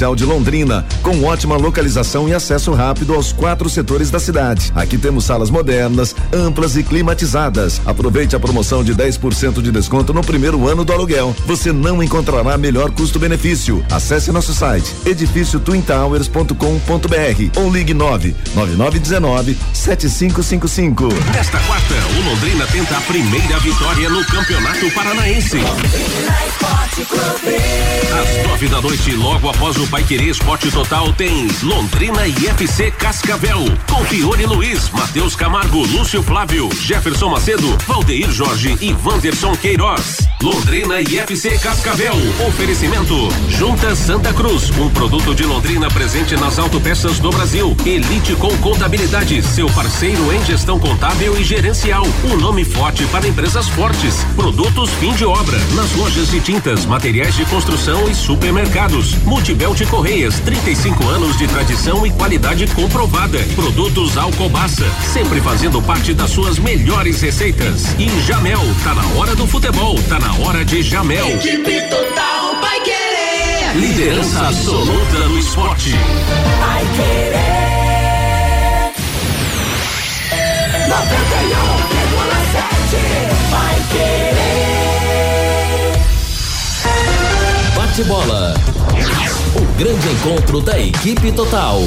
de Londrina, com ótima localização e acesso rápido aos quatro setores da cidade. Aqui temos salas modernas, amplas e climatizadas. Aproveite a promoção de 10% de desconto no primeiro ano do aluguel. Você não encontrará melhor custo-benefício. Acesse nosso site edifíciotwintowers.com.br ou ligue 9 9919 7555.
Nesta quarta, o Londrina tenta a primeira vitória no Campeonato Paranaense. Às nove da noite, logo após o Paiquerê Esporte Total, tem Londrina e Cascavel. Com Fiore Luiz, Matheus Camargo, Lúcio Flávio, Jefferson Macedo, Valdeir Jorge e Wanderson Queiroz. Londrina e Cascavel. Oferecimento: Junta Santa Cruz, um produto de Londrina presente nas autopeças do Brasil. Elite com Contabilidade, seu parceiro em gestão contábil e gerencial. Um nome forte para empresas fortes. Produtos fim de obra, nas lojas de tintas, materiais de construção e supermercados. Multibelt Correias, 35 anos de tradição e qualidade comprovada. Produtos Alcobaça, sempre fazendo parte das suas melhores receitas. E Jamel, tá na hora do futebol, tá na hora de Jamel.
Equipe total vai querer.
Liderança absoluta no esporte.
Vai querer. 91,7 vai querer.
Bate bola. Grande encontro da equipe total.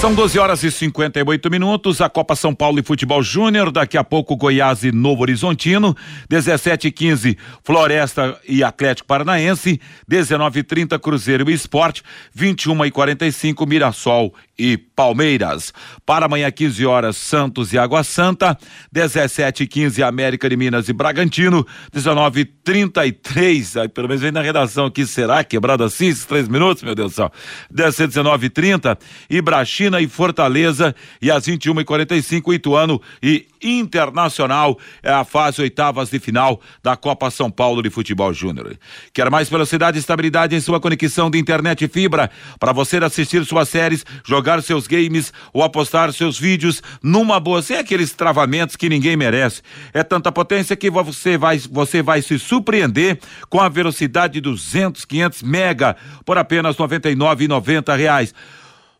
São 12 horas e 58 minutos. A Copa São Paulo e Futebol Júnior. Daqui a pouco, Goiás e Novo Horizontino. 17 e 15, Floresta e Atlético Paranaense. 19 e 30, Cruzeiro e Esporte. 21 e 45, Mirassol e Palmeiras. Para amanhã, 15 horas, Santos e Água Santa. 17 e 15, América de Minas e Bragantino. 19 e 33, aí pelo menos vem na redação aqui. Será quebrado assim esses três minutos, meu Deus do céu? 19 e 30, Ibrachina e Fortaleza. E às 21 e 45, Ituano e Internacional. É a fase oitavas de final da Copa São Paulo de Futebol Júnior. Quer mais velocidade e estabilidade em sua conexão de internet e fibra para você assistir suas séries, jogar seus games ou apostar seus vídeos numa boa, sem aqueles travamentos que ninguém merece. É tanta potência que você vai, você vai se surpreender com a velocidade de 200, 500 mega por apenas 99,90 reais.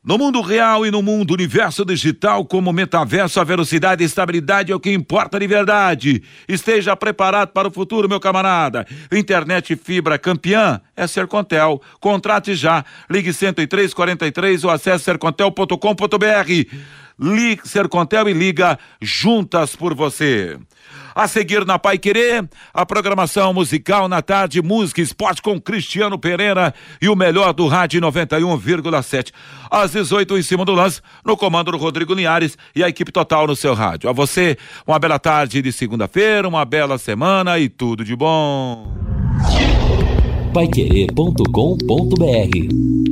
No mundo real e no mundo universo digital, como metaverso, a velocidade e estabilidade é o que importa de verdade. Esteja preparado para o futuro, meu camarada. Internet fibra campeã é Sercontel. Contrate já. Ligue 10343 ou acesse sercontel.com.br. Ligue Sercontel e liga juntas por você. A seguir na Pai Querer, a programação musical na tarde, música, esporte com Cristiano Pereira e o melhor do rádio 91,7. Às 18 em cima do lance, no comando do Rodrigo Linhares e a equipe total no seu rádio. A você, uma bela tarde de segunda-feira, uma bela semana e tudo de bom.
Paiquerê.com.br